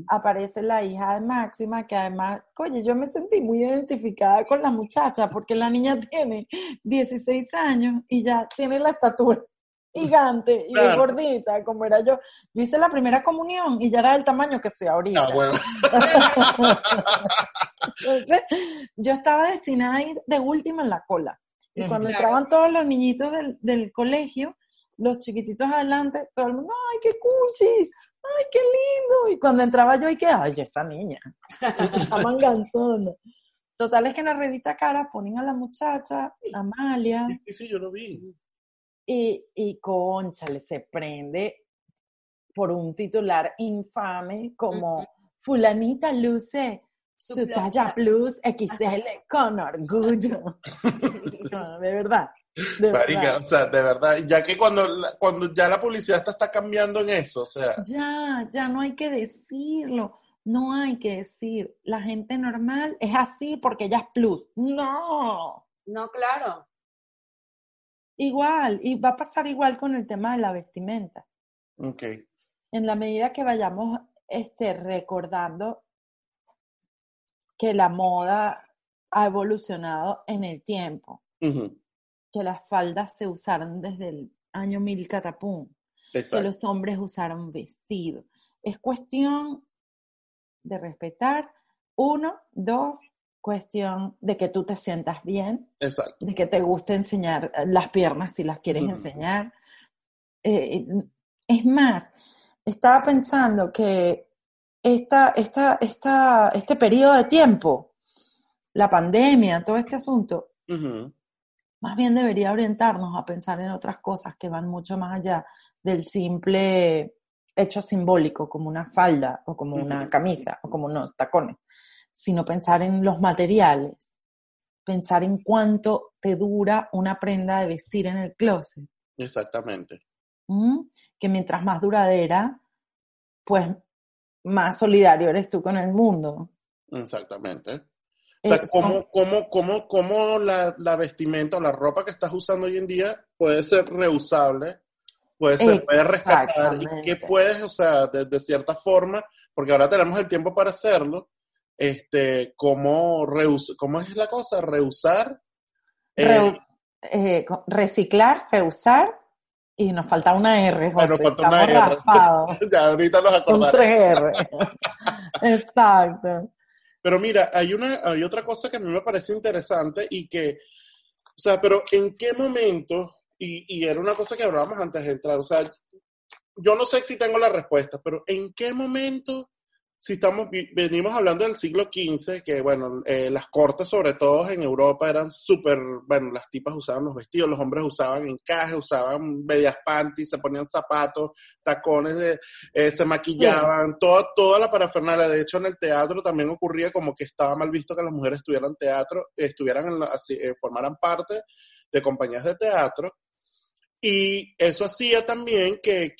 aparece la hija de Máxima, que además, oye, yo me sentí muy identificada con la muchacha, porque la niña tiene 16 años y ya tiene la estatura gigante y Claro. gordita, como era yo. Yo hice la primera comunión y ya era del tamaño que soy ahorita. Ah, bueno. Entonces, yo estaba destinada a ir de última en la cola. Y cuando Claro. entraban todos los niñitos del, del colegio, los chiquititos adelante, todo el mundo, ¡ay, qué cuchis! ¡Ay, qué lindo! Y cuando entraba yo, y que, ¡ay, esa niña! Esa manganzona. Total, es que en la revista Cara ponen a la muchacha, Amalia, Sí, sí, yo lo vi. Y, y conchale, se prende por un titular infame como Fulanita luce Su su plus. talla plus XL con orgullo. No, de verdad. De Marica, verdad. o sea, de verdad, ya que cuando, cuando ya la publicidad está, está cambiando en eso, o sea, Ya, ya no hay que decirlo. No hay que decir, la gente normal es así porque ella es plus. No. No, claro. Igual, y va a pasar igual con el tema de la vestimenta. ok. en la medida que vayamos este, recordando que la moda ha evolucionado en el tiempo, que las faldas se usaron desde el año mil catapum, que los hombres usaron vestido. Es cuestión de respetar, uno, dos, cuestión de que tú te sientas bien, Exacto. de que te guste enseñar las piernas si las quieres enseñar. Eh, es más, estaba pensando que esta, esta, esta, este periodo de tiempo, la pandemia, todo este asunto, más bien debería orientarnos a pensar en otras cosas que van mucho más allá del simple hecho simbólico, como una falda o como una camisa o como unos tacones, sino pensar en los materiales, pensar en cuánto te dura una prenda de vestir en el closet. Exactamente. ¿m? Que mientras más duradera, pues más solidario eres tú con el mundo. Exactamente. O sea, ¿cómo, cómo, cómo, cómo la, la vestimenta o la ropa que estás usando hoy en día puede ser reusable? Puede ser, puede rescatar. ¿Y qué puedes, o sea, de, de cierta forma, porque ahora tenemos el tiempo para hacerlo, este, cómo, reus, ¿cómo es la cosa? Reusar. eh, eh, reciclar, reusar, y nos falta una R, José. Bueno, falta una R. ya ahorita nos Son acordaremos. tres R. Exacto. Pero mira, hay una, hay otra cosa que a mí me parece interesante y que, o sea, pero ¿en qué momento? Y, y era una cosa que hablábamos antes de entrar, o sea, yo no sé si tengo la respuesta, pero ¿en qué momento si estamos, venimos hablando del siglo XV, que bueno, eh, las cortes sobre todo en Europa eran súper, bueno, las tipas usaban los vestidos, los hombres usaban encajes, usaban medias panties, se ponían zapatos, tacones, eh, se maquillaban, toda, toda la parafernalia. De hecho, en el teatro también ocurría como que estaba mal visto que las mujeres estuvieran teatro, estuvieran en eh, formaran parte de compañías de teatro y eso hacía también que,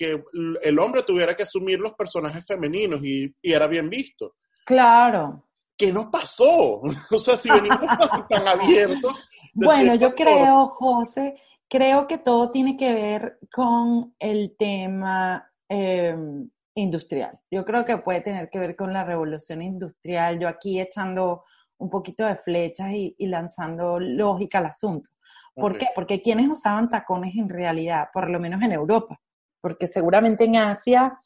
el hombre tuviera que asumir los personajes femeninos y, era bien visto. Claro. ¿Qué nos pasó? o sea, si venimos tan abiertos. Bueno, yo creo, José, creo que todo tiene que ver con el tema em, industrial. Yo creo que puede tener que ver con la revolución industrial. Yo aquí echando un poquito de flechas y lanzando lógica al asunto. ¿Por qué? Porque quienes usaban tacones en realidad, por lo menos en Europa, porque seguramente en Asia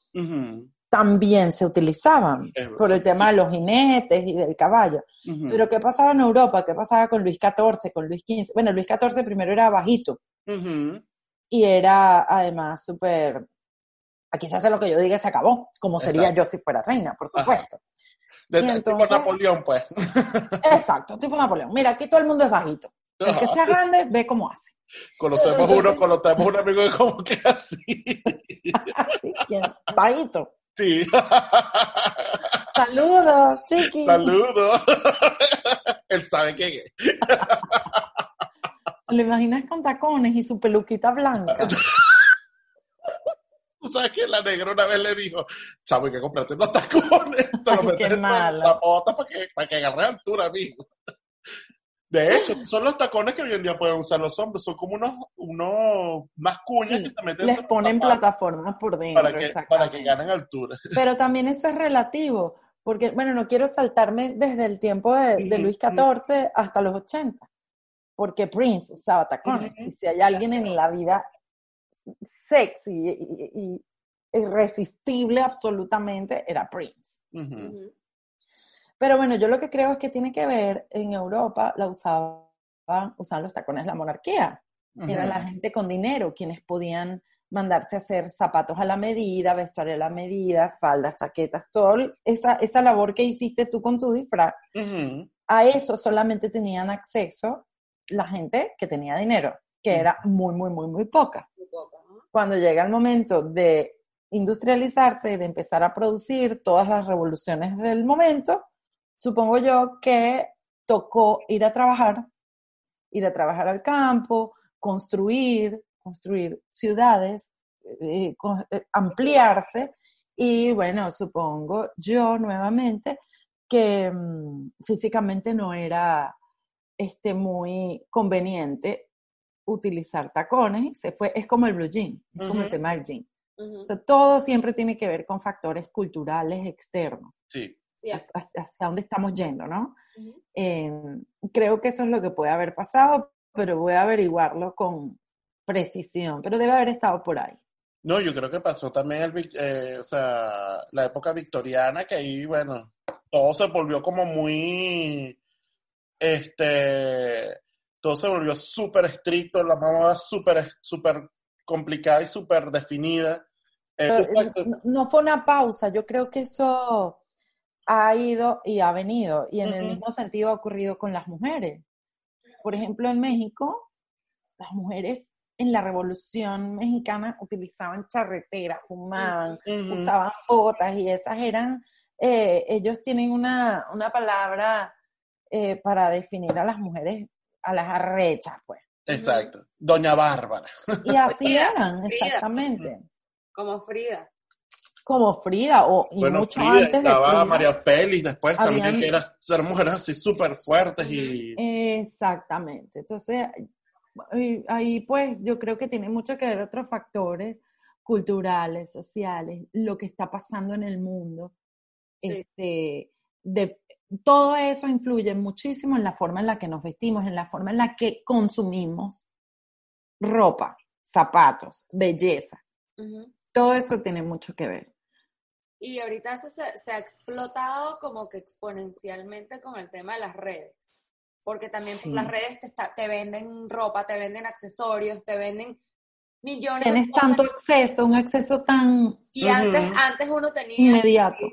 también se utilizaban por el tema de los jinetes y del caballo. Pero ¿qué pasaba en Europa? ¿Qué pasaba con Luis XIV, con Luis XV? Bueno, Luis XIV primero era bajito y era además súper... Aquí se hace lo que yo diga y se acabó, como sería yo si fuera reina, por supuesto. De, tipo Napoleón, pues. exacto, tipo Napoleón. Mira, aquí todo el mundo es bajito. El que sea grande, ve cómo hace. Conocemos uno, conocemos un amigo de cómo que así. Bajito. Sí. Saludos, chiqui. Saludos. Él sabe quién es. ¿Lo imaginas con tacones y su peluquita blanca? Tú sabes que la negra una vez le dijo, chavo, hay que comprarte los tacones. Te metes en la bota para que, para que agarre altura, amigo. De hecho, son los tacones que hoy en día pueden usar los hombres, son como unos, unos más cuñas que te meten. Les ponen plataformas por dentro. Para que, para que ganen altura. Pero también eso es relativo, porque, bueno, no quiero saltarme desde el tiempo de, Luis XIV hasta los 80, porque Prince usaba tacones. Y si hay alguien en la vida sexy y, irresistible absolutamente, era Prince. Pero bueno, yo lo que creo es que tiene que ver, en Europa la usaban, usaban los tacones la monarquía. Era la gente con dinero quienes podían mandarse a hacer zapatos a la medida, vestuario a la medida, faldas, chaquetas, todo esa, esa labor que hiciste tú con tu disfraz. A eso solamente tenían acceso la gente que tenía dinero, que era muy, muy, muy, muy poca. Cuando llega el momento de industrializarse y de empezar a producir todas las revoluciones del momento, supongo yo que tocó ir a trabajar, ir a trabajar al campo, construir, construir ciudades, eh, eh, ampliarse. Y bueno, supongo yo nuevamente que mm, físicamente no era este, muy conveniente utilizar tacones, se fue, es como el blue jean, es como el tema del jean. todo siempre tiene que ver con factores culturales externos. Sí hacia, dónde estamos yendo, ¿no? Em, creo que eso es lo que puede haber pasado, pero voy a averiguarlo con precisión, pero debe haber estado por ahí. No, yo creo que pasó también el, eh, o sea, la época victoriana, que ahí, bueno, todo se volvió como muy, este, todo se volvió súper estricto, la moda súper, súper complicada y súper definida. Eh, no, fue una pausa, yo creo que eso ha ido y ha venido. Y en el mismo sentido ha ocurrido con las mujeres. Por ejemplo, en México, las mujeres en la Revolución Mexicana utilizaban charreteras, fumaban, usaban botas y esas eran, eh, ellos tienen una, una palabra eh, para definir a las mujeres, a las arrechas, pues. Exacto, Doña Bárbara. Y así eran, exactamente. Como Frida como Frida o y mucho antes de Frida. María Félix después también que eran mujeres así súper fuertes y exactamente entonces ahí pues yo creo que tiene mucho que ver otros factores culturales sociales lo que está pasando en el mundo este de todo eso influye muchísimo en la forma en la que nos vestimos en la forma en la que consumimos ropa zapatos belleza todo eso tiene mucho que ver. Y ahorita eso se, ha explotado como que exponencialmente con el tema de las redes. Porque también las redes te, te venden ropa, te venden accesorios, te venden millones Tienes tanto acceso, un acceso tan... Y antes, antes uno tenía... Inmediato.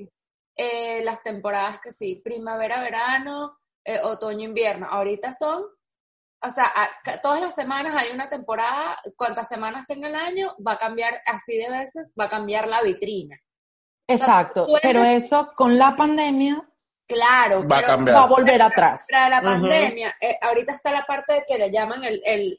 eh, las temporadas que sí, primavera, verano, eh, otoño, invierno. Ahorita son, o sea, todas las semanas hay una temporada, cuantas semanas tenga el año, va a cambiar así de veces, va a cambiar la vitrina. Exacto, pero eso con la pandemia Claro, va a, cambiar. va a volver atrás. Tras la pandemia, eh, ahorita está la parte de que le llaman el, el,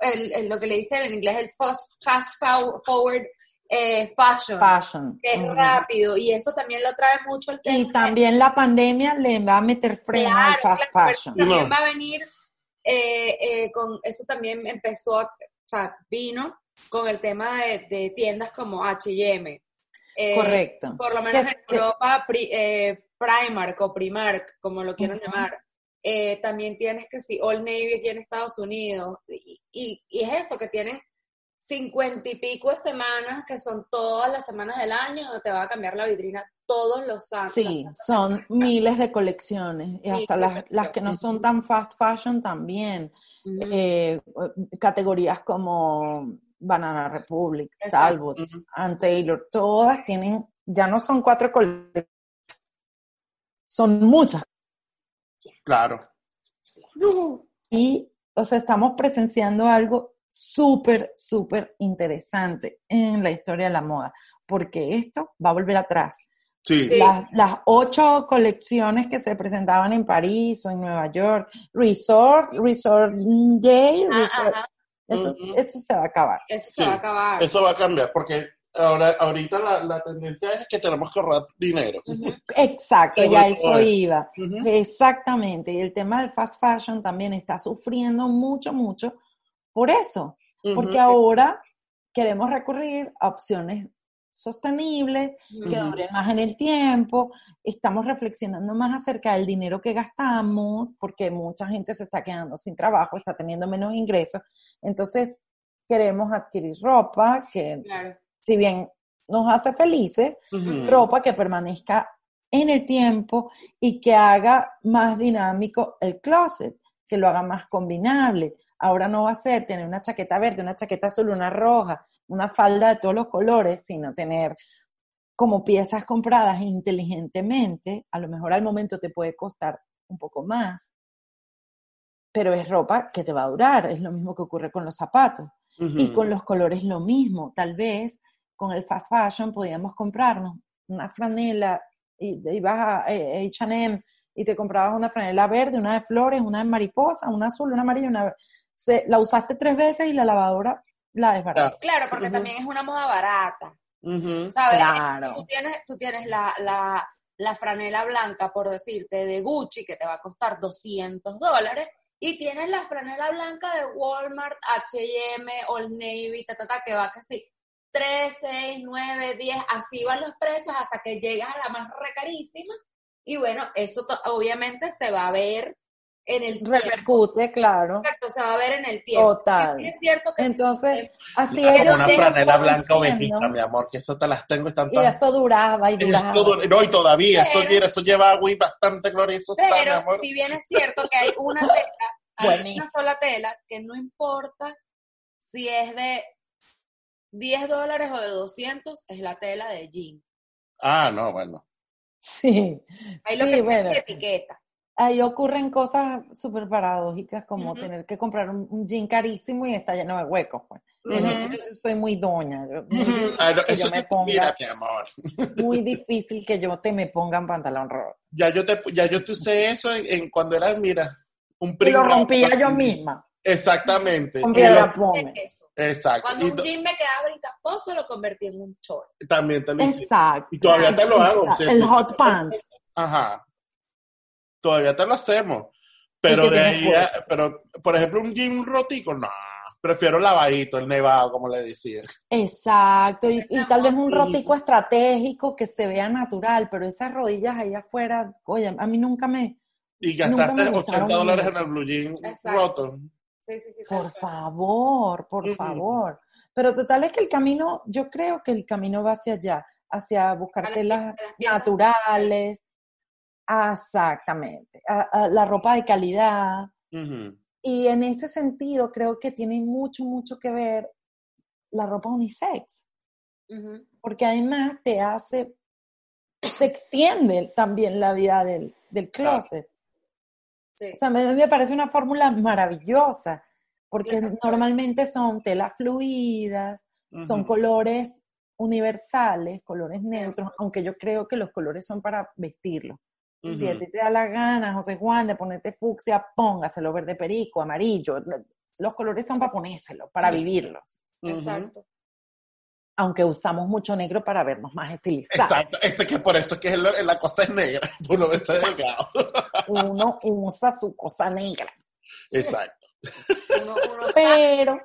el, lo que le dicen en inglés el fast, fast forward eh, fashion, fashion. que es rápido y eso también lo trae mucho el tema. Y también la pandemia le va a meter freno al fast fashion. También va a venir eh, eh, con, eso también empezó, o sea, vino con el tema de, de tiendas como H&M, eh, Correcto. Por lo menos en Europa, eh, Primark o Primark, como lo quieran llamar. Eh, también tienes que sí, All Navy aquí en Estados Unidos. Y, y, es eso, que tienen cincuenta y pico de semanas, que son todas las semanas del año, donde te va a cambiar la vitrina todos los años. Sí, son miles de colecciones. Y hasta las, las, que no son tan fast fashion también. categorías como Banana Republic, Talbot, Ann Taylor, todas tienen, ya no son cuatro colecciones, son muchas. Claro. Y, o sea, estamos presenciando algo súper, súper interesante en la historia de la moda, porque esto va a volver atrás. Sí. Las, ocho colecciones que se presentaban en París o en Nueva York, Resort, Resort Day, ah, Eso, eso se va a acabar. Eso se va a acabar. Eso va a cambiar, porque ahora ahorita la, la tendencia es que tenemos que ahorrar dinero. Exacto, ya eso iba. Exactamente. Y el tema del fast fashion también está sufriendo mucho, mucho por eso. Porque ahora queremos recurrir a opciones sostenibles, que duren más en el tiempo. Estamos reflexionando más acerca del dinero que gastamos, porque mucha gente se está quedando sin trabajo, está teniendo menos ingresos. Entonces, queremos adquirir ropa que, si bien nos hace felices, ropa que permanezca en el tiempo y que haga más dinámico el closet, que lo haga más combinable. Ahora no va a ser tener una chaqueta verde, una chaqueta azul, una roja, una falda de todos los colores, sino tener como piezas compradas inteligentemente, a lo mejor al momento te puede costar un poco más, pero es ropa que te va a durar, es lo mismo que ocurre con los zapatos. Y con los colores lo mismo, tal vez con el fast fashion podíamos comprarnos una franela y ibas a H&M y te comprabas una franela verde, una de flores, una de mariposa, una azul, una amarilla, una... la usaste tres veces y la lavadora la desbarata. Claro, porque también es una moda barata. ¿Sabes? Claro. Tú tienes, tú tienes la, la, la, franela blanca, por decirte, de Gucci, que te va a costar 200 dólares, y tienes la franela blanca de Walmart, H&M, Old Navy, ta, ta, ta, que va casi 3, 6, 9, 10, así van los precios hasta que llegas a la más recarísima. Y bueno, eso obviamente se va a ver en el repercute, claro. Exacto, se va a ver en el tiempo. Total. Es cierto que entonces así es. Como una franela blanca ovejita, mi amor, que eso te las tengo están Y eso duraba y duraba. no, y todavía eso, eso lleva agua y bastante glorioso. Pero si bien es cierto que hay una tela, hay una sola tela que no importa si es de 10 dólares o de 200, es la tela de jean. Ah, no, bueno. Sí. Hay lo que bueno. etiqueta ahí ocurren cosas súper paradójicas como tener que comprar un, jean carísimo y está lleno de huecos. Pues. yo soy muy doña. Ah, eso me ponga, mi amor. muy difícil que yo te me ponga en pantalón roto. Ya yo te, ya yo te usé eso en, cuando era, mira, un primo. Y lo rompía yo misma. Exactamente. Con piedra Exacto. Cuando un jean me quedaba brincaposo, lo convertí en un short. También, también. Exacto. Y todavía te lo hago. El hot pants. Ajá todavía te lo hacemos. Pero, pero por ejemplo, un jean rotico, no. Prefiero lavadito, el nevado, como le decía. Exacto, y, tal vez un rotico estratégico que se vea natural, pero esas rodillas ahí afuera, oye, a mí nunca me. Y gastaste 80 dólares en el blue jean roto. Sí, sí, sí. Por favor, por favor. Pero total es que el camino, yo creo que el camino va hacia allá, hacia buscar telas naturales, Exactamente, la ropa de calidad. Y en ese sentido creo que tiene mucho, mucho que ver la ropa unisex. Porque además te hace te extiende también la vida del, del closet. Sí. O sea, me, me parece una fórmula maravillosa, porque normalmente son telas fluidas, son colores universales, colores neutros, aunque yo creo que los colores son para vestirlo. Si a ti te da la gana, José Juan, de ponerte fucsia, póngaselo verde perico, amarillo. Los colores son para ponérselo, para vivirlos. Exacto. Aunque usamos mucho negro para vernos más estilizados. Exacto, este que por eso es que es lo- la cosa es negra, por no verse delgado. Uno usa su cosa negra. Exacto. Uno, uno Pero,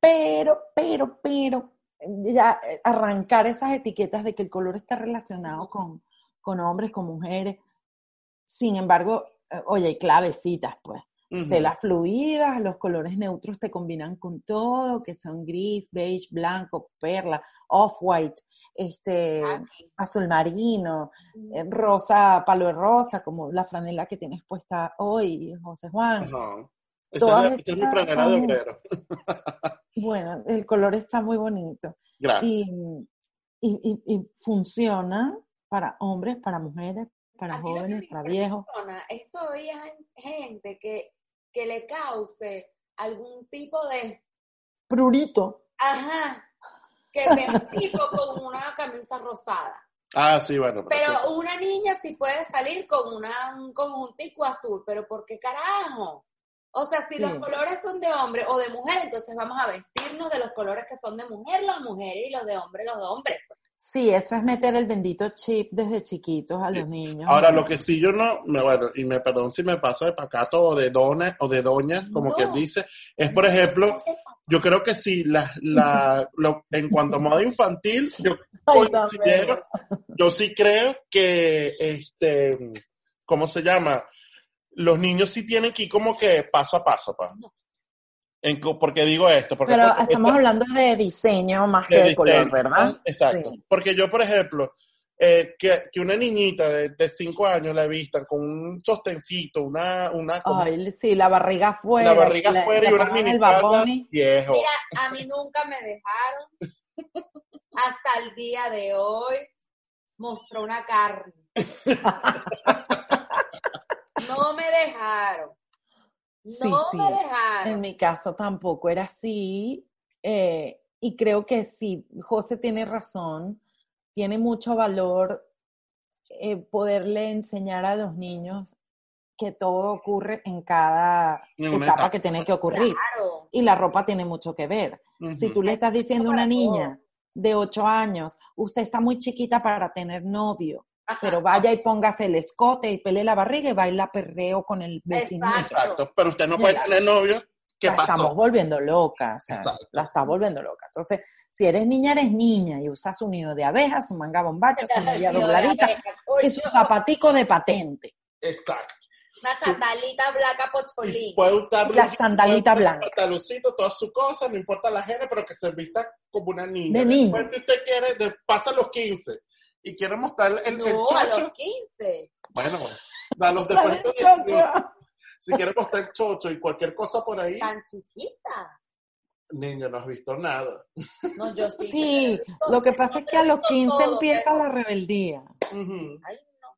pero, pero, pero, ya eh, arrancar esas etiquetas de que el color está relacionado con, con hombres, con mujeres. Sin embargo, eh, oye, hay clavecitas, pues. Ujú. Telas fluidas, los colores neutros te combinan con todo, que son gris, beige, blanco, perla, off-white, este, azul marino, eh, rosa, palo de rosa, como la franela que tienes puesta hoy, José Juan. Todas es estas franela de obrero. Bueno, el color está muy bonito. Gracias. Y, y, y- y funciona para hombres, para mujeres, para jóvenes, para viejos. impresiona es todavía gen- gente que, que le cause algún tipo de, Prurito. ajá, que ve un tipo con una camisa rosada. Ah, sí, bueno. pero sí. Una niña sí puede salir con una, un conjuntico azul, pero ¿por qué carajo? O sea, si los colores son de hombre o de mujer, entonces vamos a vestirnos de los colores que son de mujer, las mujeres, y los de hombre, los de hombres. Sí, eso es meter el bendito chip desde chiquitos a Sí. los niños. Ahora, lo que sí yo no, me, bueno, y me perdón si me paso de pacato o de dona o de doña, como No. quien dice, es por ejemplo, yo creo que sí, la, la, lo- en cuanto a moda infantil, yo Ay, considero, yo sí creo que, este, ¿cómo se llama? Los niños sí tienen que ir como que paso a paso, pa. En co- ¿Por qué digo esto? Porque Pero porque estamos esto- hablando de diseño más que de color, ¿verdad? ¿no? Exacto. Sí. Porque yo, por ejemplo, eh, que, que una niñita de, de cinco años la vistan con un sostencito, una, una, como Ay, sí, la barriga afuera. la barriga afuera y una pongan mini el Bad Bunny. viejo. Mira, a mí nunca me dejaron, hasta el día de hoy, mostró una carne. No me dejaron. No Sí, sí. me En mi caso tampoco era así. eh, y creo que sí, José tiene razón. Tiene mucho valor eh, poderle enseñar a los niños que todo ocurre en cada etapa que tiene que ocurrir. Claro. Y la ropa tiene mucho que ver. Si tú le estás diciendo a una niña de 8 años, usted está muy chiquita para tener novio, Ajá. pero vaya y póngase el escote y pele la barriga y baila perreo con el vecino. Exacto. Exacto. Pero usted no puede Mira. tener novio. ¿Qué la estamos volviendo loca, o sea, la está volviendo loca. Entonces, si eres niña, eres niña y usas su nido de abejas, su manga bombacha, su media dobladita y su zapatico de patente. Exacto. Una sandalita blanca pocholín. Puede usar La sandalita puede usar blanca. pantaloncito, todas sus cosas, no importa la género, pero que se vista como una niña. De niño. Si usted quiere, de- pasa los 15 y quiere mostrar el, el No, a chocho, los 15. bueno, a los después chocho. Si quiere mostrar el chocho y cualquier cosa por ahí, Tan chiquita. niño, no has visto nada. No, yo sí. Sí, lo que pasa es que a los 15 empieza la rebeldía. Ay, no.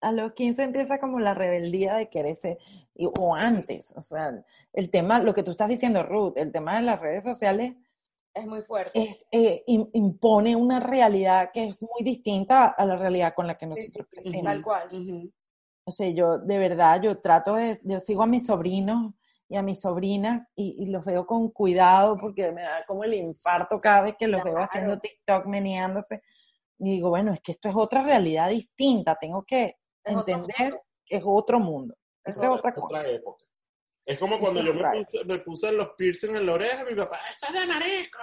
A los 15 empieza como la rebeldía de querer ser, y- o antes, o sea, el tema, lo que tú estás diciendo, Ruth, el tema de las redes sociales Es muy fuerte. es, eh, im- impone una realidad que es muy distinta a la realidad con la que Sí, sí, nosotros sí, crecimos. tal cual. O sea, yo de verdad, yo trato de, yo sigo a mis sobrinos y a mis sobrinas y, y los veo con cuidado porque me da como el infarto cada vez que los veo haciendo TikTok meneándose. Y digo, bueno, es que esto es otra realidad distinta, tengo que Es entender que es otro mundo. Es Esto es otra cosa. Otra época. Es como cuando yo me puse, me puse los piercing en la oreja, mi papá, ¡eso es de marico!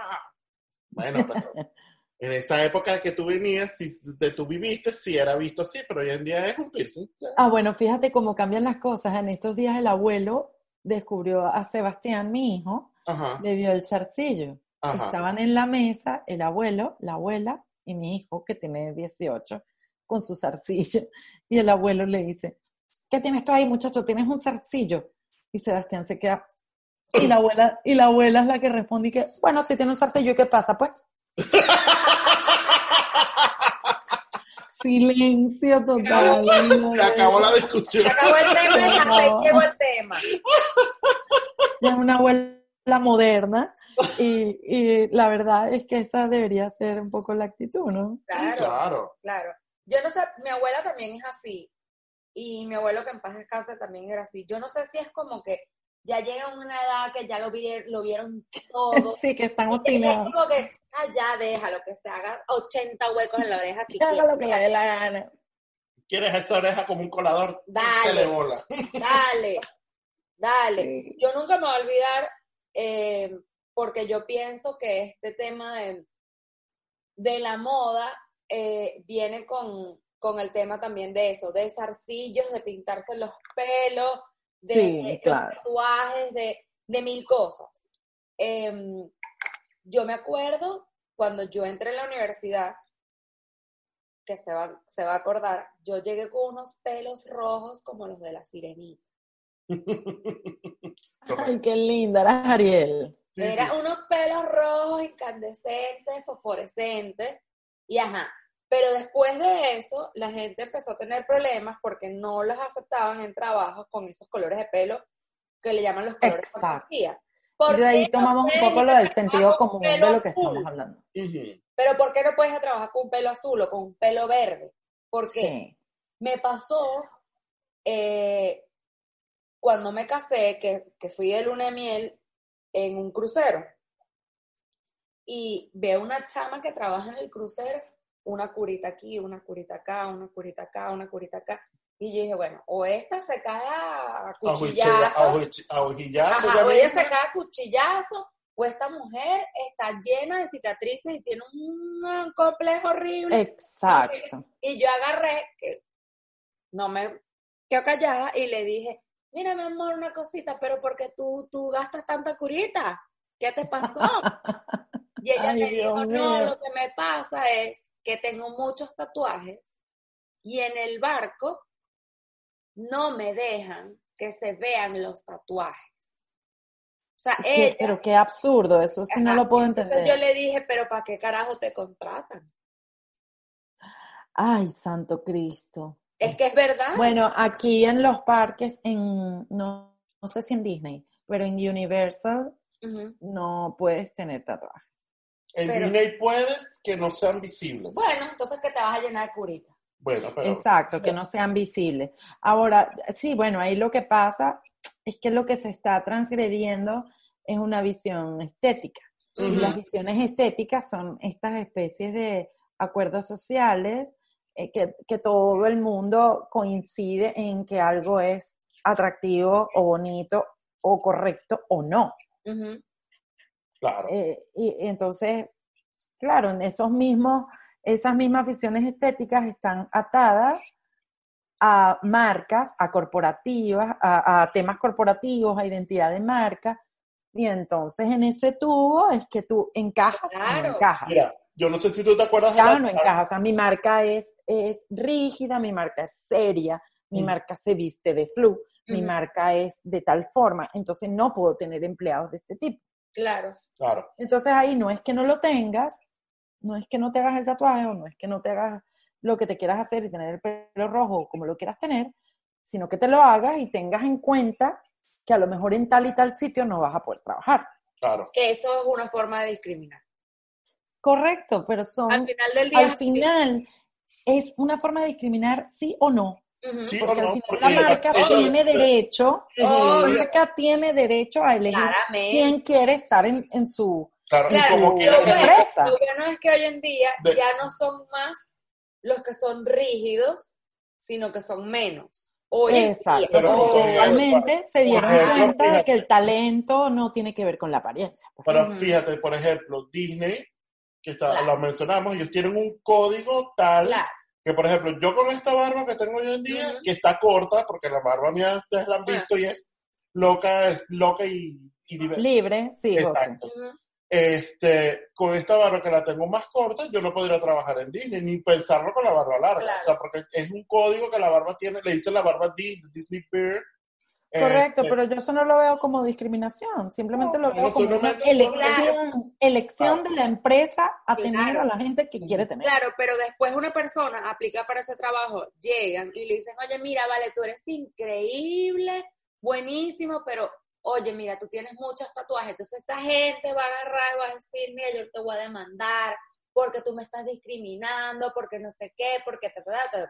Bueno, pero en esa época que tú venías, si de tú viviste, sí era visto así, pero hoy en día es un piercing. Ah, bueno, fíjate cómo cambian las cosas. En estos días el abuelo descubrió a Sebastián, mi hijo, Ajá, le vio el zarcillo. ajá. Estaban en la mesa el abuelo, la abuela y mi hijo, que tiene 18, con su zarcillo. Y el abuelo le dice, ¿qué tienes tú ahí, muchacho? ¿Tienes un zarcillo? Y Sebastián se queda. Y la abuela, y la abuela es la que responde y que, bueno, si tiene un zarcillo, ¿y qué pasa? Pues. Silencio total. Se acabó la discusión. Se acabó el tema y hasta ahí llegó el tema. Ya es una abuela moderna y, y la verdad es que esa debería ser un poco la actitud, ¿no? Claro, Claro. claro. Yo no sé, mi abuela también es así. Y mi abuelo que en paz descanse también era así. Yo no sé si es como que ya llega una edad que ya lo, vi- lo vieron todo. Sí, que están Y es obstinados. como que, ah, ya déjalo, que se haga 80 huecos en la oreja. Si Que haga lo que le dé la gana. ¿Quieres esa oreja como un colador? Dale. Se le bola. Dale, dale. Sí. Yo nunca me voy a olvidar, eh, porque yo pienso que este tema de, de la moda eh, viene con, con el tema también de eso, de zarcillos, de pintarse los pelos, de, Sí, de los claro. tatuajes, de, de mil cosas. Em, yo me acuerdo cuando yo entré en la universidad, que se va, se va a acordar, yo llegué con unos pelos rojos como los de la sirenita. Ay, qué linda, era Ariel. Sí, Era sí. unos pelos rojos, incandescentes, fosforescentes, y ajá. Pero después de eso, la gente empezó a tener problemas porque no los aceptaban en trabajos con esos colores de pelo que le llaman los colores Exacto. fantasía. Y ¿Por de ahí tomamos no un poco lo del sentido común de lo que azul? estamos hablando. Pero ¿por qué no puedes trabajar con un pelo azul o con un pelo verde? Porque Sí. me pasó eh, cuando me casé, que, que fui de luna de miel en un crucero. Y veo una chama que trabaja en el crucero, una curita aquí, una curita acá, una curita acá, una curita acá. Y yo dije, bueno, o esta se cae a cuchillazo, ajá, ya o ella mismo. se cae a cuchillazo, o esta mujer está llena de cicatrices y tiene un, complejo horrible. Exacto. Y yo agarré, que no me quedo callada, y le dije, mira, mi amor, una cosita, pero porque tú, tú gastas tanta curita, ¿qué te pasó? Y ella Ay, me Dios dijo, no, lo que me pasa es que tengo muchos tatuajes y en el barco no me dejan que se vean los tatuajes. O sea, ¿Qué? ella, Pero qué absurdo, eso sí no lo puedo entonces yo entender. le dije, pero ¿para qué carajo te contratan? Ay, Santo Cristo. Es que es verdad. Bueno, aquí en los parques, en no, no sé si en Disney, pero en Universal no puedes tener tatuajes. En Pero- Disney puedes que no sean visibles. Bueno, entonces que te vas a llenar de curita. Bueno, pero Exacto, que no sean visibles. Ahora, sí, bueno, ahí lo que pasa es que lo que se está transgrediendo es una visión estética. Y Ujú. las visiones estéticas son estas especies de acuerdos sociales eh, que, que todo el mundo coincide en que algo es atractivo o bonito o correcto o no. Ujú. Claro. Eh, y, y entonces, claro, en esos mismos, esas mismas visiones estéticas están atadas a marcas, a corporativas, a, a temas corporativos, a identidad de marca. Y entonces en ese tubo es que tú encajas o Claro. no encajas. Mira, yo no sé si tú te acuerdas de Encaja la- o no encajas. O sea, mi marca es, es rígida, mi marca es seria, mi Mm. marca se viste de flu, mi marca es de tal forma. Entonces no puedo tener empleados de este tipo. Claro. Claro, Entonces ahí no es que no lo tengas, no es que no te hagas el tatuaje o no es que no te hagas lo que te quieras hacer y tener el pelo rojo como lo quieras tener, sino que te lo hagas y tengas en cuenta que a lo mejor en tal y tal sitio no vas a poder trabajar. claro. Que eso es una forma de discriminar. Correcto, pero son, Al final del día. al final es una forma de discriminar sí o no, Sí porque no, al final porque la marca tiene derecho, la marca tiene derecho a elegir Claramente. quién quiere estar en, en su Claro, y Claro, como Lo lo, que- bueno, empresa. lo bueno es que hoy en día De- ya no son más los que son rígidos, sino que son menos. Hoy Exacto, día. Pero porque realmente se dieron ejemplo, cuenta de que el talento no tiene que ver con la apariencia. pues. Pero fíjate, por ejemplo, Disney, que está, Claro. lo mencionamos, ellos tienen un código tal Claro. Que, por ejemplo, yo con esta barba que tengo hoy en día, que está corta, porque la barba mía ustedes la han visto y es loca, es loca y, y divertida. Libre, sí. Exacto. Ujú. Este, con esta barba que la tengo más corta, yo no podría trabajar en Disney, ni pensarlo con la barba larga. Claro. O sea, porque es un código que la barba tiene, le dicen la barba D, Disney Bear, Correcto, pero yo eso no lo veo como discriminación, simplemente lo veo como una elección, elección de la empresa a tener a la gente que quiere tener. Claro, pero después una persona aplica para ese trabajo, llegan y le dicen, oye, mira, vale, tú eres increíble, buenísimo, pero oye, mira, tú tienes muchos tatuajes, entonces esa gente va a agarrar, va a decir, mira, yo te voy a demandar, porque tú me estás discriminando, porque no sé qué, porque... Ta,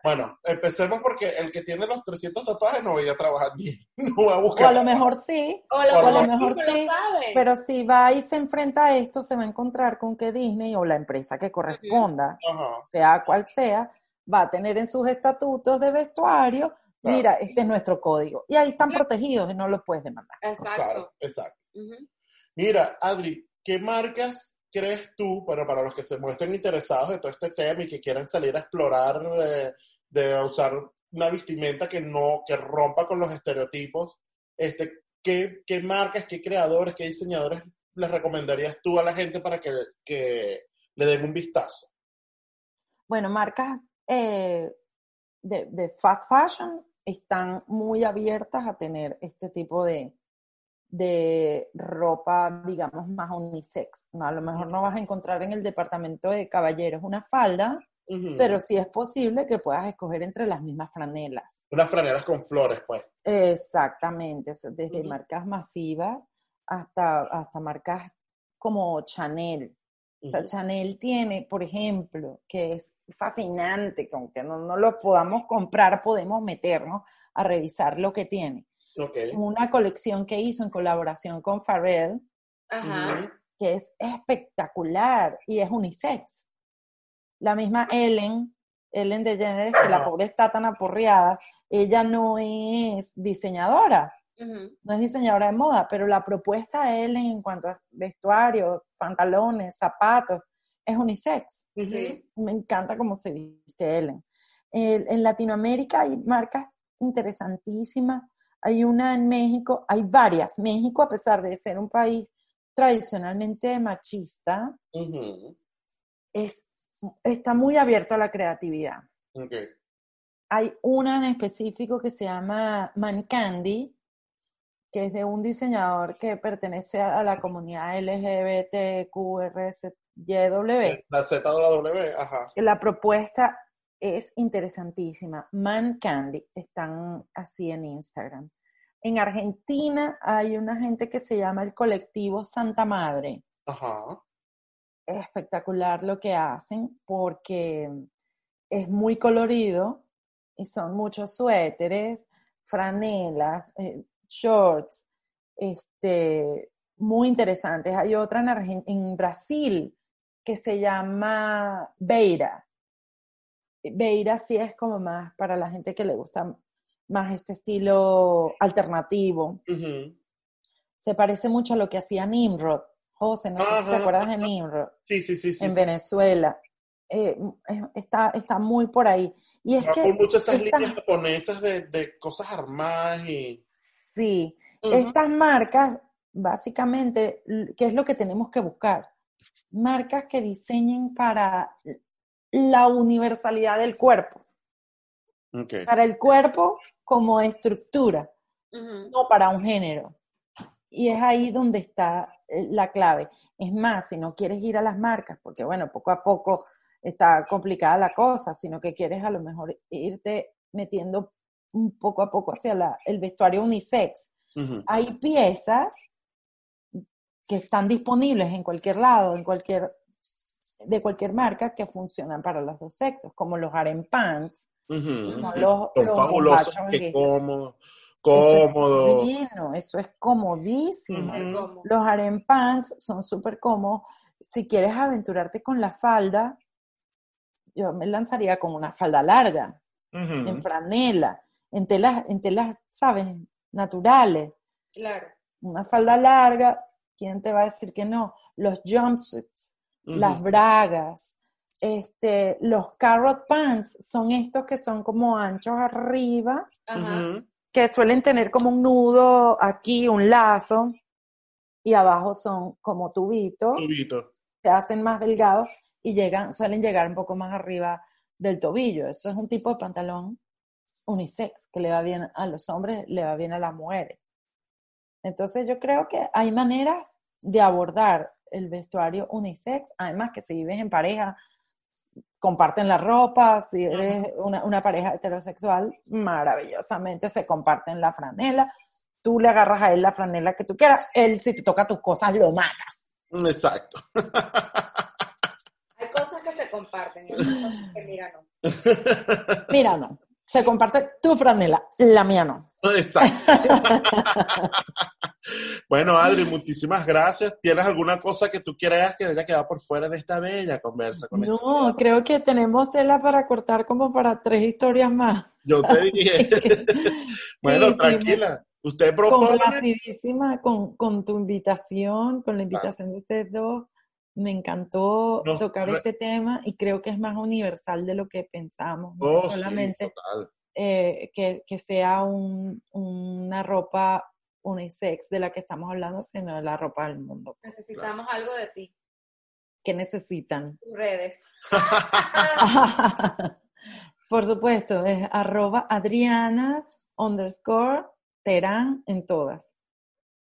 Bueno, empecemos porque el que tiene los 300 tatuajes no voy a trabajar ni, no va a buscar. O a lo mejor sí, o, a lo mejor sí, pero si va y se enfrenta a esto, se va a encontrar con que Disney o la empresa que corresponda, sea cual sea, va a tener en sus estatutos de vestuario, mira, este es nuestro código. Y ahí están protegidos y no los puedes demandar. Exacto. exacto. Mira, Adri, ¿qué marcas crees tú, bueno, para los que se muestren interesados de todo este tema y que quieran salir a explorar de, usar una vestimenta que no, que rompa con los estereotipos, este, ¿qué, qué marcas, qué creadores, qué diseñadores les recomendarías tú a la gente para que, que le den un vistazo? Bueno, marcas eh, de, de, fast fashion están muy abiertas a tener este tipo de, de ropa, digamos, más unisex. ¿no? A lo mejor no vas a encontrar en el departamento de caballeros una falda, pero sí es posible que puedas escoger entre las mismas franelas. Unas franelas con flores, pues. Exactamente, desde marcas masivas hasta, hasta marcas como Chanel. O sea, Chanel tiene, por ejemplo, que es fascinante, que aunque no, no lo podamos comprar, podemos meternos a revisar lo que tiene una colección que hizo en colaboración con Pharrell, que es espectacular y es unisex. La misma Ellen, Ellen DeGeneres, que la pobre está tan aporreada, ella no es diseñadora, no es diseñadora de moda, pero la propuesta de Ellen en cuanto a vestuario, pantalones, zapatos, es unisex. Me encanta cómo se viste Ellen. en Latinoamérica hay marcas interesantísimas hay una en México, hay varias. México, a pesar de ser un país tradicionalmente machista, está muy abierto a la creatividad. Hay una en específico que se llama Man Candy, que es de un diseñador que pertenece a la comunidad LGBTQRSYW. La ZW, ajá. La propuesta es interesantísima. Man Candy, están así en Instagram. En Argentina hay una gente que se llama el colectivo Santa Madre. Ajá. Es espectacular lo que hacen porque es muy colorido y son muchos suéteres, franelas, eh, shorts, este, muy interesantes. Hay otra en, en Brasil que se llama Beira Beira sí es como más para la gente que le gusta más este estilo alternativo. Se parece mucho a lo que hacía Nimrod. José, no sé si te acuerdas de Nimrod. Sí, sí, sí. En Venezuela. Eh, está, está muy por ahí. Y es que. muchas esas líneas japonesas de, de, cosas armadas y. Sí. Estas marcas, básicamente, ¿qué es lo que tenemos que buscar? Marcas que diseñen para la universalidad del cuerpo. Para el cuerpo como estructura, no para un género. Y es ahí donde está eh, la clave. Es más, si no quieres ir a las marcas, porque bueno, poco a poco está complicada la cosa, sino que quieres a lo mejor irte metiendo un poco a poco hacia la, el vestuario unisex. Hay piezas que están disponibles en cualquier lado, en cualquier de cualquier marca que funcionan para los dos sexos, como los harem pants, son los, fabulosos, cómodos. Cómodo. Eso es, eso es comodísimo. Los harem pants son súper cómodos. Si quieres aventurarte con la falda, yo me lanzaría con una falda larga, en franela, en telas, en telas, ¿sabes? Naturales. Claro. Una falda larga, ¿quién te va a decir que no? Los jumpsuits las bragas, este, los carrot pants son estos que son como anchos arriba, que suelen tener como un nudo aquí, un lazo, y abajo son como tubitos, tubitos. se hacen más delgados y llegan, suelen llegar un poco más arriba del tobillo. Eso es un tipo de pantalón unisex, que le va bien a los hombres, le va bien a las mujeres. Entonces yo creo que hay maneras de abordar el vestuario unisex, además que si vives en pareja, comparten la ropa, si eres una, una pareja heterosexual, maravillosamente se comparten la franela, tú le agarras a él la franela que tú quieras, él si te toca tus cosas lo matas. Exacto. Hay cosas que se comparten y hay cosas que mira no. Mira, no. Se comparte tu franela, la mía no. Exacto. bueno, Adri, muchísimas gracias. ¿Tienes alguna cosa que tú creas que haya quedado por fuera de esta bella conversa? Con No, creo que tenemos tela para cortar como para tres historias más. Yo te Así dije. que- bueno, tranquila. Usted propone. Complacidísima con, con tu invitación, con la invitación de ustedes dos. Me encantó No, tocar no- este tema y creo que es más universal de lo que pensamos. No Oh, sí, solamente total. eh, que, que sea un- una ropa unisex de la que estamos hablando, sino de la ropa del mundo. Necesitamos algo de ti, que necesitan? tus redes. Por supuesto, es arroba Adriana underscore Terán en todas.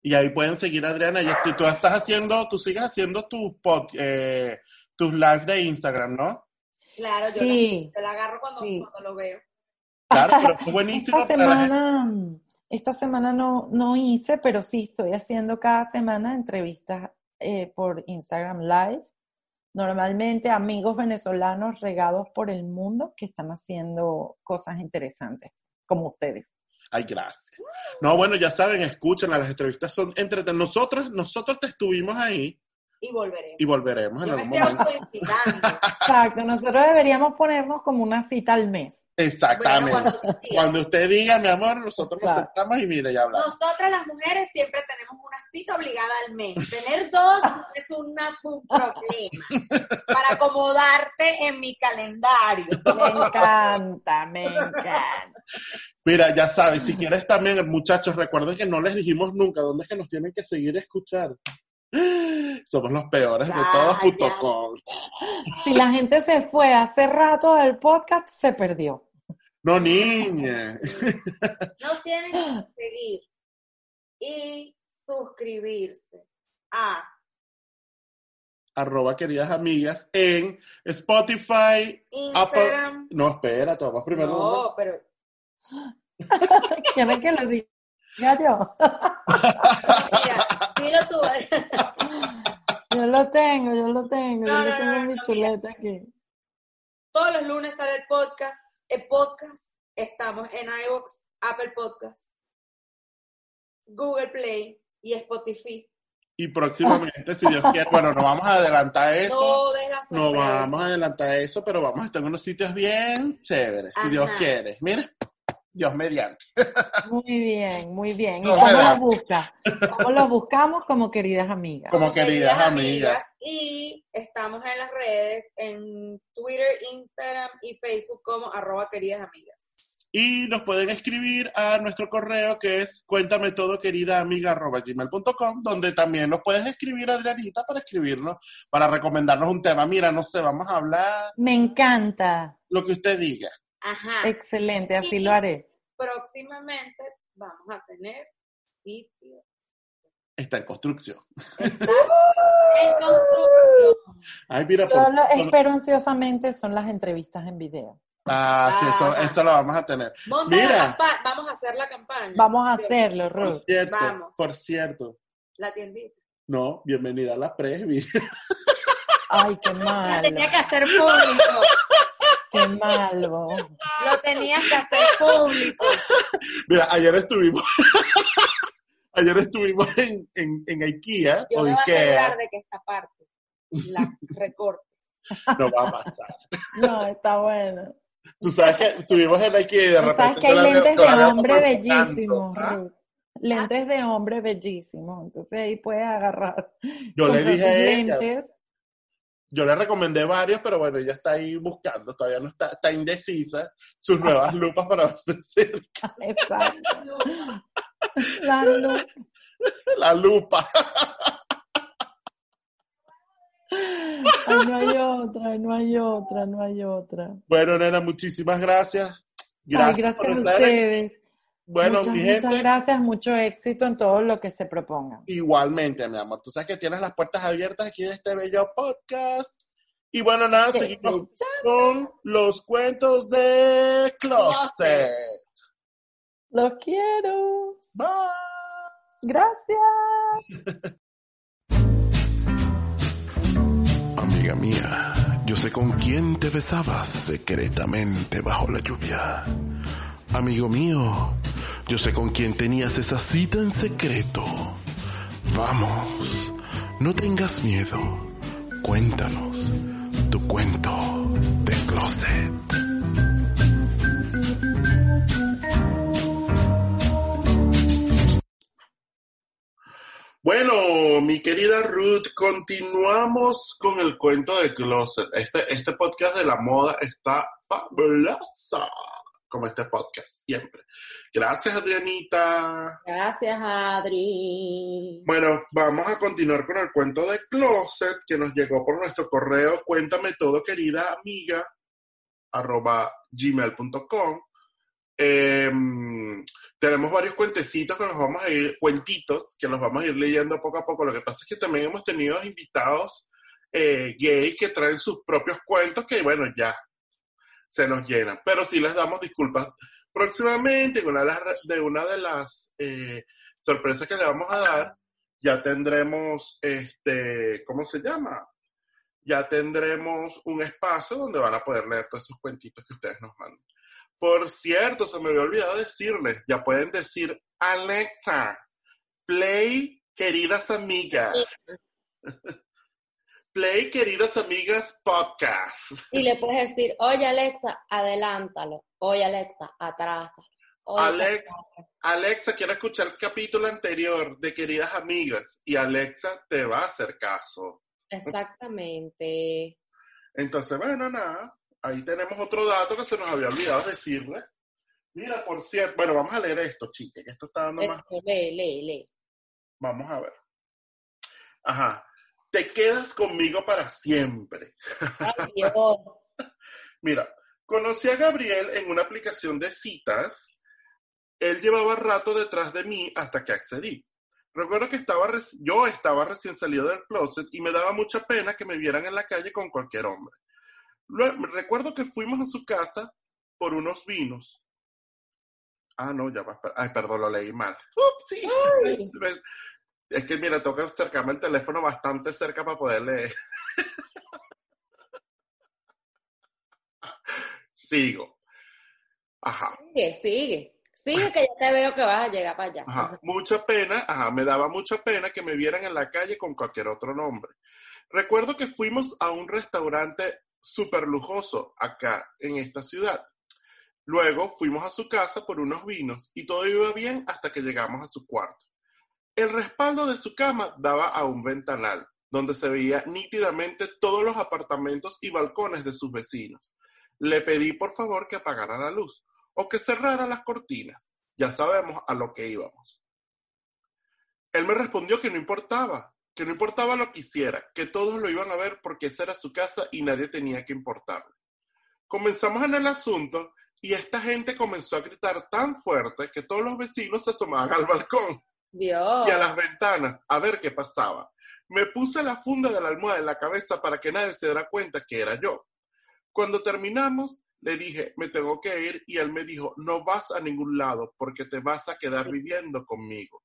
Y ahí pueden seguir a Adriana. Y si tú estás haciendo, tú sigues haciendo tus pod- eh, tus live de Instagram, ¿no? Claro, yo Sí. la agarro cuando, Sí. cuando lo veo. Claro, pero es buenísimo. Esta semana, esta semana no, no hice, pero sí estoy haciendo cada semana entrevistas eh, por Instagram Live. Normalmente amigos venezolanos regados por el mundo que están haciendo cosas interesantes, como ustedes. Ay, gracias. No, bueno, ya saben, escuchen, las entrevistas son entre nosotros, nosotros te estuvimos ahí Y volveremos. y volveremos en Yo me algún estoy momento. Exacto, nosotros deberíamos ponernos como una cita al mes. Exactamente. Bueno, cuando usted diga, mi amor, nosotros nos Exacto. sentamos y mire, ya hablamos. Nosotras las mujeres siempre tenemos una cita obligada al mes. Tener dos es una- un problema para acomodarte en mi calendario. Me encanta, me encanta. Mira, ya sabes, si quieres también, muchachos, recuerden que no les dijimos nunca dónde es que nos tienen que seguir y escuchar. Somos los peores de Ya, todos, ya. punto com. Si la gente se fue hace rato del podcast, se perdió. No, niña. Nos tienen que seguir y suscribirse a Arroba queridas amigas en Spotify, Instagram. No, espera, vamos primero. No, pero ¿Quieren que lo diga yo? mira, dilo tú. Yo lo tengo, yo lo tengo, No, yo lo no, tengo no, en mi no, chuleta aquí. Todos los lunes sale el podcast. El podcast. Estamos en iVoox, Apple Podcast, Google Play y Spotify. Y próximamente, si Dios quiere, bueno, no vamos a adelantar eso. No vamos a adelantar eso, pero vamos a estar en unos sitios bien chéveres, si. Dios quiere. Mira, Dios mediante. Muy bien, muy bien. ¿Y No, cómo los buscas? ¿Cómo los buscamos? Como queridas amigas. Como queridas amigas. Y estamos en las redes, en Twitter, Instagram y Facebook como arroba queridas amigas. Y nos pueden escribir a nuestro correo que es cuéntame todo querida amiga arroba gmail.com, donde también nos puedes escribir Adrianita para escribirnos, para recomendarnos un tema. Mira, no sé, vamos a hablar Me encanta. lo que usted diga. Ajá. Excelente, así lo haré. Próximamente vamos a tener sitio. Está en construcción. Está en construcción. Ay, mira, Yo por... lo espero ansiosamente, son las entrevistas en video. Ah, sí, eso, eso lo vamos a tener. La Mira. Vamos a hacer la campaña. Vamos a hacerlo, Por Ruth. cierto, Vamos. por cierto. La tiendita. No, bienvenida a la Presby. Ay, qué Lo malo, tenía que hacer público. Qué malo. Lo tenías que hacer público. Mira, ayer estuvimos, ayer estuvimos en, en, en IKEA Yo o me voy a de que esta parte la recortes. No va a pasar. No, está bueno. Tú sabes que estuvimos en IKEA y de Tú repente. sabes que hay veo- lentes de hombre bellísimos, ¿ah? Lentes de hombre bellísimos. Entonces ahí puedes agarrar. Yo le dije a ella, lentes. Yo le recomendé varios, pero bueno, ella está ahí buscando, todavía no está, está indecisa sus nuevas lupas para decir Exacto. La luz. la lupa. Ay, no hay otra, no hay otra, no hay otra. Bueno, nena, muchísimas gracias. Gracias, a ustedes. Bueno, muchas, muchas gracias, mucho éxito en todo lo que se proponga. Igualmente, mi amor. Tú sabes que tienes las puertas abiertas aquí de este bello podcast. Y bueno, nada, seguimos con los cuentos de Closet. Los quiero. Bye. Gracias. Amiga mía, yo sé con quién te besabas secretamente bajo la lluvia. Amigo mío, yo sé con quién tenías esa cita en secreto. Vamos, no tengas miedo. Cuéntanos tu cuento de closet. Bueno, mi querida Ruth, continuamos con el cuento de closet. Este, este podcast de la moda está fabulosa como este podcast, siempre. Gracias, Adrianita. Gracias, Adri. Bueno, vamos a continuar con el cuento de Closet que nos llegó por nuestro correo cuéntame todo, querida amiga, arroba gmail.com. Em, tenemos varios cuentecitos que nos vamos a ir, cuentitos que los vamos a ir leyendo poco a poco. Lo que pasa es que también hemos tenido invitados eh, gays que traen sus propios cuentos que, bueno, ya se nos llena. Pero sí les damos disculpas. Próximamente, una de, una de las eh, sorpresas que le vamos a dar, ya tendremos, este, ¿cómo se llama? Ya tendremos un espacio donde van a poder leer todos esos cuentitos que ustedes nos mandan. Por cierto, se me había olvidado decirles, ya pueden decir, Alexa, play, queridas amigas. Play, queridas amigas, podcast. Y le puedes decir, oye Alexa, adelántalo. Oye Alexa, atrásalo. Alexa, Alexa, quiero escuchar el capítulo anterior de Queridas Amigas y Alexa te va a hacer caso. Exactamente. Entonces, bueno, nada, ahí tenemos otro dato que se nos había olvidado decirle. Mira, por cierto, bueno, vamos a leer esto, chique, que esto está dando más. Lee, lee, lee. Vamos a ver. Ajá te quedas conmigo para siempre. Mira, conocí a Gabriel en una aplicación de citas. Él llevaba rato detrás de mí hasta que accedí. Recuerdo que estaba yo estaba recién salido del closet y me daba mucha pena que me vieran en la calle con cualquier hombre. recuerdo que fuimos a su casa por unos vinos. Ah, no, ya va. Ay, perdón, lo leí mal. Ups, Es que, mira, tengo que acercarme el teléfono bastante cerca para poder leer. Sigo. Ajá. Sigue, sigue. Sigue que ya te veo que vas a llegar para allá. Ajá. Mucha pena, ajá, me daba mucha pena que me vieran en la calle con cualquier otro nombre. Recuerdo que fuimos a un restaurante súper lujoso acá en esta ciudad. Luego fuimos a su casa por unos vinos y todo iba bien hasta que llegamos a su cuarto. El respaldo de su cama daba a un ventanal, donde se veía nítidamente todos los apartamentos y balcones de sus vecinos. Le pedí por favor que apagara la luz o que cerrara las cortinas. Ya sabemos a lo que íbamos. Él me respondió que no importaba, que no importaba lo que hiciera, que todos lo iban a ver porque esa era su casa y nadie tenía que importarle. Comenzamos en el asunto y esta gente comenzó a gritar tan fuerte que todos los vecinos se asomaban al balcón y a las ventanas a ver qué pasaba. Me puse la funda de la almohada en la cabeza para que nadie se diera cuenta que era yo. Cuando terminamos, le dije, me tengo que ir y él me dijo, no vas a ningún lado porque te vas a quedar viviendo conmigo.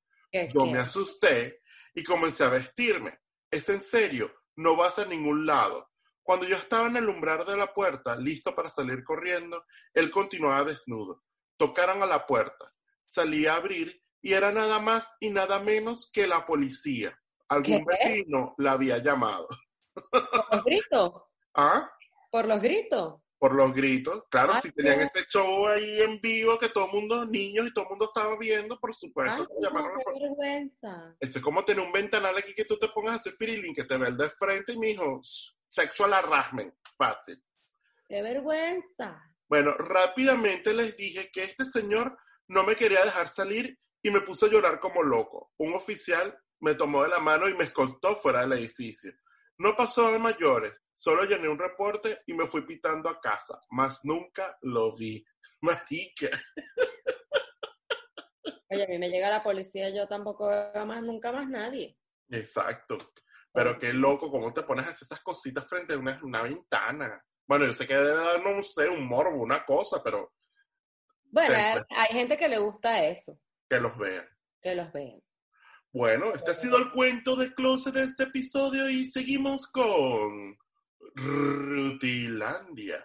Yo me asusté y comencé a vestirme. Es en serio, no vas a ningún lado. Cuando yo estaba en el umbral de la puerta, listo para salir corriendo, él continuaba desnudo. Tocaron a la puerta. Salí a abrir y era nada más y nada menos que la policía. Algún vecino la había llamado. ¿Por los gritos? ¿Ah? ¿Por los gritos? Por los gritos. Claro, si tenían ese show ahí en vivo que todo el mundo, niños y todo el mundo estaba viendo, por supuesto. Ay, llamaron qué vergüenza. es como tener un ventanal aquí que tú te pongas a hacer feeling, que te ve el de frente y mi hijo, sexual harassment, fácil. ¡Qué vergüenza! Bueno, rápidamente les dije que este señor no me quería dejar salir y me puse a llorar como loco. Un oficial me tomó de la mano y me escoltó fuera del edificio. No pasó de mayores, solo llené un reporte y me fui pitando a casa, mas nunca lo vi. Marica. Oye, a mí me llega la policía, yo tampoco veo más, nunca más nadie. Exacto. Pero qué loco, cómo te pones a hacer esas cositas frente a una, una ventana. Bueno, yo sé que debe dar, no sé, un morbo, una cosa, pero Bueno, hay gente que le gusta eso, que los vean. que los vean. Bueno, este ha sido el cuento de closet de este episodio y seguimos con Rutilandia.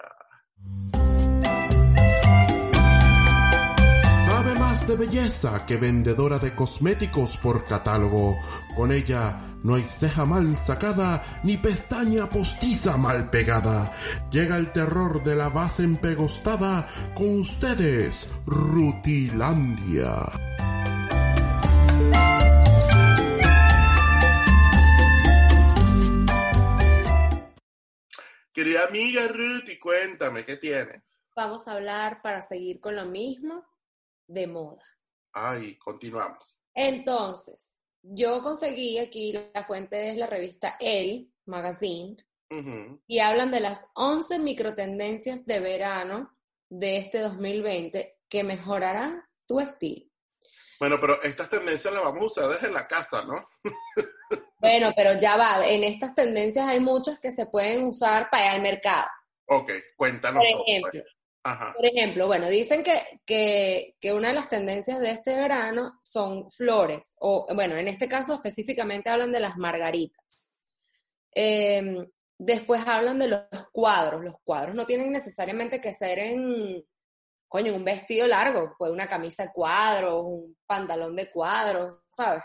Más de belleza que vendedora de cosméticos por catálogo. Con ella no hay ceja mal sacada ni pestaña postiza mal pegada. Llega el terror de la base empegostada con ustedes, Rutilandia. Querida amiga Ruth, y cuéntame, ¿qué tienes? Vamos a hablar para seguir con lo mismo de moda. Ay, continuamos. Entonces, yo conseguí aquí, la fuente es la revista El Magazine, y hablan de las 11 microtendencias de verano de este 2020 que mejorarán tu estilo. Bueno, pero estas tendencias las vamos a usar desde la casa, ¿no? Bueno, pero ya va, en estas tendencias hay muchas que se pueden usar para ir al mercado. Ok, cuéntanos Por todo, pues. Por ejemplo, bueno, dicen que, que, que una de las tendencias de este verano son flores, o bueno, en este caso específicamente hablan de las margaritas. Eh, después hablan de los cuadros. Los cuadros no tienen necesariamente que ser en, coño, un vestido largo, puede una camisa de cuadros, un pantalón de cuadros, ¿sabes?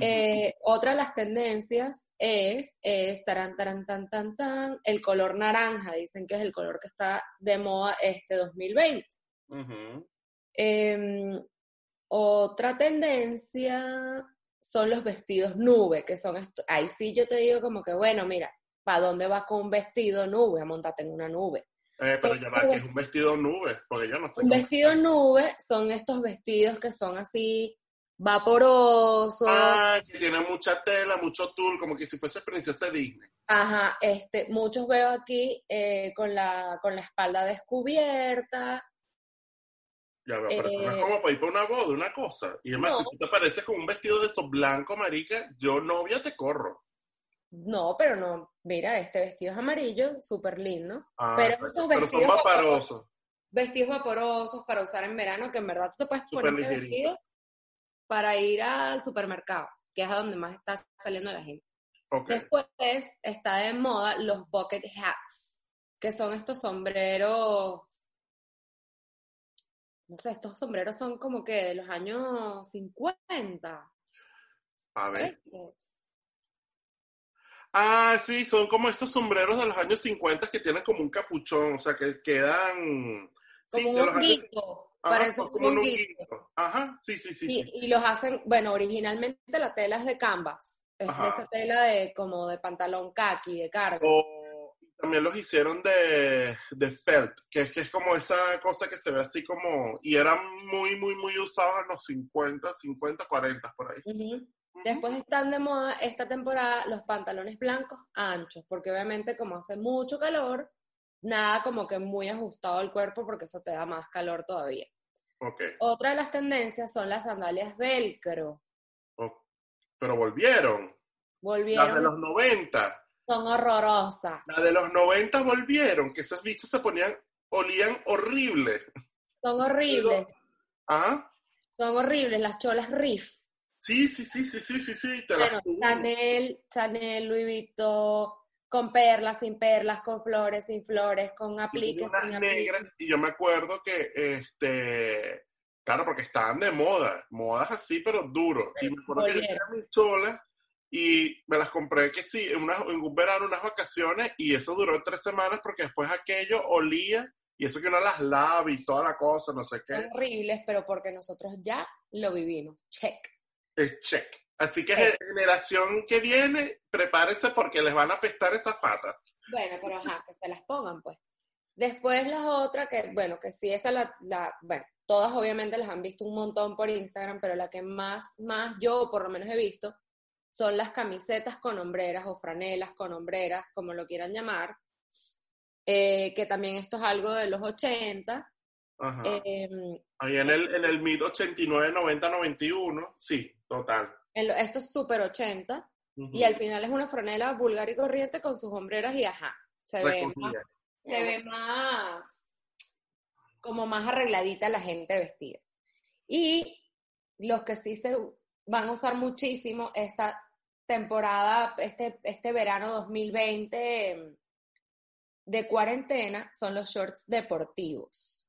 Eh, otra de las tendencias es, es taran, taran, tan, tan, tan, el color naranja, dicen que es el color que está de moda este 2020. Ujú. Em, otra tendencia son los vestidos nube, que son ahí sí yo te digo como que, bueno, mira, ¿para dónde vas con un vestido nube? A montarte en una nube. Eh, pero ya va, que es un vestido nube, porque yo no sé Un vestido nube son estos vestidos que son así vaporosos, Ah, que tiene mucha tela, mucho tul, como que si fuese princesa Disney. Ajá, este, muchos veo aquí eh, con la, con la espalda descubierta. Ya veo, pero eso no es Eh, como para ir para una boda, una cosa. Y además, no. si tú te pareces con un vestido de esos blanco, marica, yo novia te corro. No, pero no, mira, este vestido es amarillo, súper lindo. Ah, Pero pero son vestidos vaparosos. Vestidos vaporosos para usar en verano, que en verdad tú te puedes poner este vestido para ir al supermercado, que es a donde más está saliendo la gente. Después está de moda los bucket hats, que son estos sombreros, no sé, estos sombreros son como que de los años 50. A ver. Estos. Ah, sí, son como estos sombreros de los años 50 que tienen como un capuchón, o sea, que quedan... sí, Como de un los años- honguito, Ajá, parece como un honguito. Ajá, sí, sí, sí. Y, sí. y los hacen, bueno, originalmente la tela es de canvas, es Ajá. esa tela de como de pantalón khaki, de cargo. O también los hicieron de, de felt, que es que es como esa cosa que se ve así como... Y eran muy, muy, muy usados en los 50, 50, 40, por ahí. Después están de moda esta temporada los pantalones blancos anchos, porque obviamente como hace mucho calor, nada como que muy ajustado al cuerpo porque eso te da más calor todavía. Otra de las tendencias son las sandalias velcro. Pero volvieron. Las Volvieron, de los 90. son horrorosas. Las de los 90 volvieron, que esos bichos se ponían, olían horrible. Son horribles, ¿Ah? son horribles las cholas riff. Sí, sí, sí, sí, sí, sí, sí, te las Bueno, tuvo. Chanel, Chanel, Louis Vuitton, con perlas, sin perlas, con flores, sin flores, con apliques, unas sin apliques. negras, y yo me acuerdo que, este, claro, porque estaban de moda, modas así, pero duro. Y me acuerdo que yo mis cholas y me las compré que sí, en, una- en un verano, unas vacaciones, y eso duró tres semanas porque después aquello olía, y eso que uno las lava y toda la cosa, no sé qué, Son horribles, pero porque nosotros ya lo vivimos. Check. es check. Así que generación que viene, prepárese porque les van a apestar esas patas. Bueno, pero ajá, que se las pongan, pues. Después las otras, que bueno, que sí, esa la, la, bueno, todas obviamente las han visto un montón por Instagram, pero la que más, más yo por lo menos he visto, son las camisetas con hombreras o franelas con hombreras, como lo quieran llamar, eh, que también esto es algo de los 80, Ajá. Em, Ahí en el, en el MIT 89, 90, 91, sí, total. En lo- esto es súper 80. Ujú. Y al final es una franela vulgar y corriente con sus hombreras y ajá. Se ve más, se ve más, como más arregladita la gente vestida. Y los que sí se van a usar muchísimo esta temporada, este, este verano 2020 em, de cuarentena, son los shorts deportivos.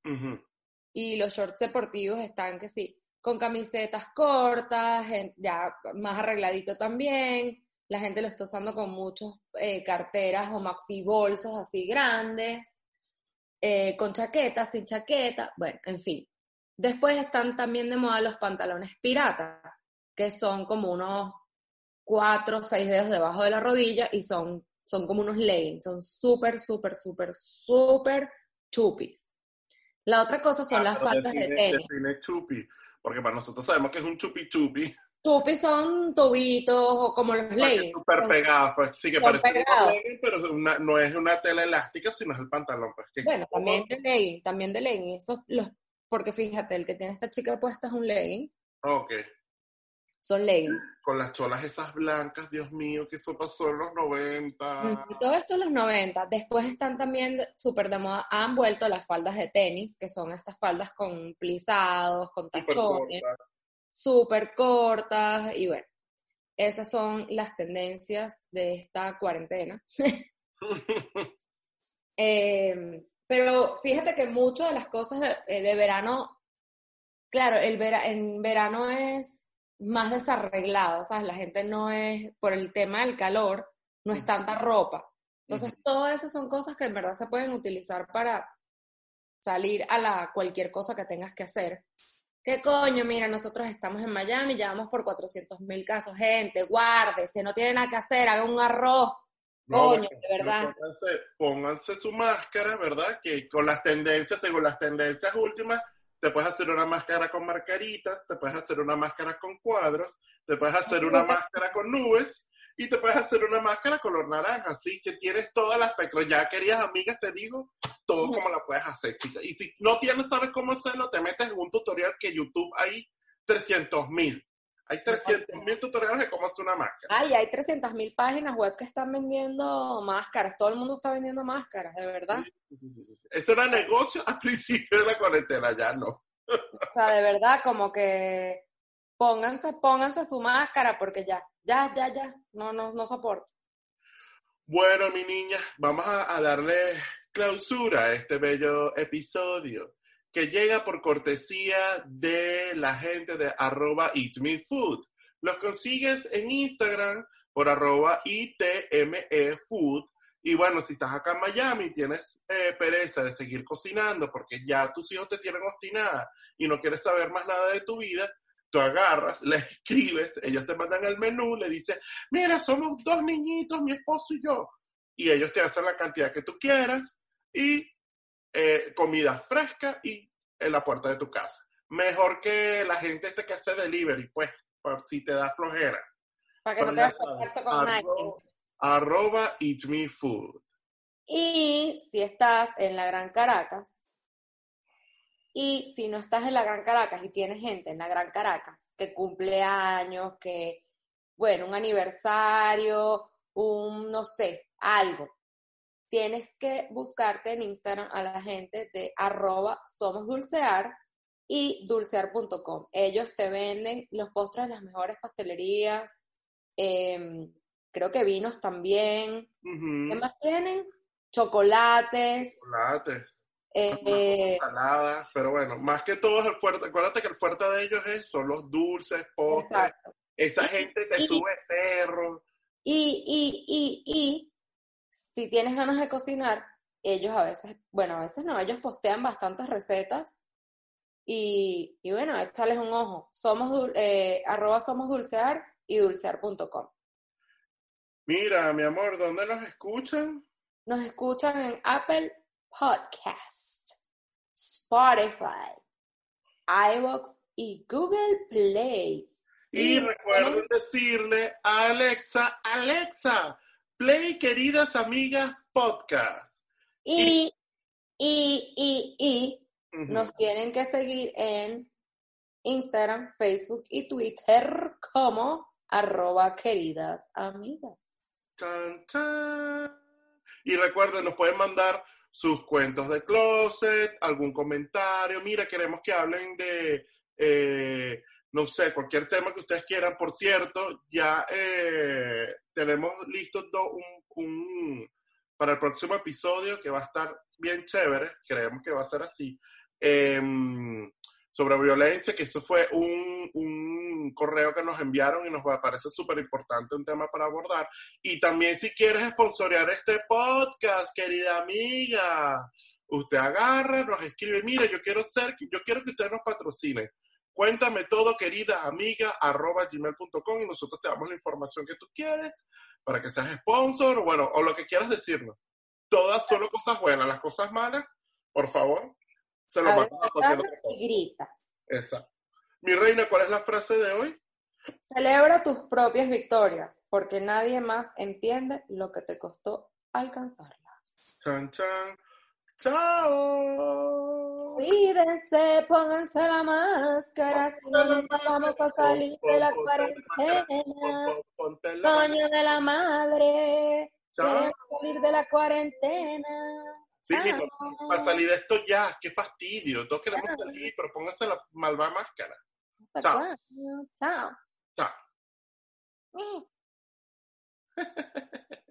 Y los shorts deportivos están que sí, con camisetas cortas, ya más arregladito también. La gente lo está usando con muchos eh, carteras o maxi bolsos así grandes, eh, con chaqueta, sin chaqueta, bueno, en fin. Después están también de moda los pantalones pirata, que son como unos cuatro o seis dedos debajo de la rodilla y son, son como unos leggings, son súper, súper, súper, súper chupis. La otra cosa son Ah, las faldas de tenis. define chupi, porque para nosotros sabemos que es un chupi chupi. Chupis son tubitos o como los leggings. Súper pegados, pues sí que parece un pegados. legging, pero una- no es una tela elástica, sino es el pantalón. Pues, que Bueno, también de legging, también de legging. Esos, los, porque fíjate, el que tiene esta chica puesta es un legging, Ok, son leggings. con las cholas esas blancas, Dios mío, que eso pasó en los 90. Y todo esto en los 90. Después están también súper de moda, han vuelto las faldas de tenis, que son estas faldas con plisados, con tachones, súper cortas, y bueno, esas son las tendencias de esta cuarentena. Eh, pero fíjate que muchas de las cosas de, eh, de verano, claro, el vera- en verano es más desarreglado, ¿sabes? La gente no es, por el tema del calor, no es tanta ropa. Entonces, todas esas son cosas que en verdad se pueden utilizar para salir a la cualquier cosa que tengas que hacer. ¿Qué coño? Mira, nosotros estamos en Miami, ya vamos por 400 mil casos. Gente, guárdese, no tiene nada que hacer, haga un arroz. Coño, de verdad. Pónganse, pónganse su máscara, ¿verdad? Que con las tendencias, según las tendencias últimas, te puedes hacer una máscara con marcaritas, te puedes hacer una máscara con cuadros, te puedes hacer una máscara con nubes y te puedes hacer una máscara color naranja. Así que tienes todo el aspecto. Ya, queridas amigas, te digo todo cómo la puedes hacer, chicas. Y si no tienes, sabes cómo hacerlo, te metes en un tutorial que YouTube hay 300 mil. Hay 300 mil tutoriales de cómo hacer una máscara. Ay, hay 300.000 páginas web que están vendiendo máscaras. Todo el mundo está vendiendo máscaras, de verdad. Sí, sí, sí, sí. Eso era negocio al principio de la cuarentena, ya no. O sea, de verdad, como que pónganse, pónganse su máscara porque ya, ya, ya, ya, no, no, no soporto. Bueno, mi niña, vamos a, a darle clausura a este bello episodio que llega por cortesía de la gente de arroba. Los consigues en Instagram por arroba ITME Food. Y bueno, si estás acá en Miami y tienes eh, pereza de seguir cocinando porque ya tus hijos te tienen obstinada y no quieres saber más nada de tu vida, tú agarras, le escribes, ellos te mandan el menú, le dices, mira, somos dos niñitos, mi esposo y yo. Y ellos te hacen la cantidad que tú quieras y eh, comida fresca y en la puerta de tu casa. Mejor que la gente este que hace delivery, pues, si te da flojera. Para que no te contacto con nadie. arroba, arroba Eat Me Food. Y si estás en la Gran Caracas, y si no estás en la Gran Caracas y tienes gente en la Gran Caracas que cumple años, que, bueno, un aniversario, un, no sé, algo, tienes que buscarte en Instagram a la gente de arroba somos dulcear y dulcear.com. Ellos te venden los postres de las mejores pastelerías, em, creo que vinos también. ¿Qué más tienen? Chocolates. Chocolates, eh, ensaladas, pero bueno, más que todo es el fuerte. Acuérdate que el fuerte de ellos es, son los dulces, postres. exacto. Esa gente te Y- sube cerro. Y, y, y, y si tienes ganas de cocinar, ellos a veces, bueno, a veces no, ellos postean bastantes recetas y, y bueno, échales un ojo. Somos, eh, arroba somos dulcear y dulcear.com. Mira, mi amor, ¿dónde los escuchan? Nos escuchan en Apple Podcast, Spotify, iVoox y Google Play. Y recuerden decirle a Alexa, Alexa, play queridas amigas podcast. Y, y, y, y, Nos tienen que seguir en Instagram, Facebook y Twitter como arroba queridas amigas. Y recuerden, nos pueden mandar sus cuentos de closet, algún comentario. Mira, queremos que hablen de, eh, no sé, cualquier tema que ustedes quieran. Por cierto, ya eh, tenemos listo un, para el próximo episodio que va a estar bien chévere. Creemos que va a ser así. Em, sobre violencia, que eso fue un, correo que nos enviaron y nos parece súper importante un tema para abordar. Y también si quieres sponsorear este podcast, querida amiga, usted agarra, nos escribe, mire, yo quiero ser, yo quiero que ustedes nos patrocinen. Cuéntame todo, querida amiga, arroba gmail.com y nosotros te damos la información que tú quieres para que seas sponsor, o bueno, o lo que quieras decirnos. Todas solo cosas buenas, las cosas malas, por favor, se lo a Y gritas. Exacto. Mi reina, ¿cuál es la frase de hoy? Celebra tus propias victorias, porque nadie más entiende lo que te costó alcanzarlas. Chan, chan. Chao. Cuídense, pónganse la máscara, si no vamos a salir de la cuarentena. Coño de la madre, queremos salir de la cuarentena. Sí, para salir de esto ya, qué fastidio. Todos queremos salir, pero pónganse la malvada máscara. Chao. Chao. Chao.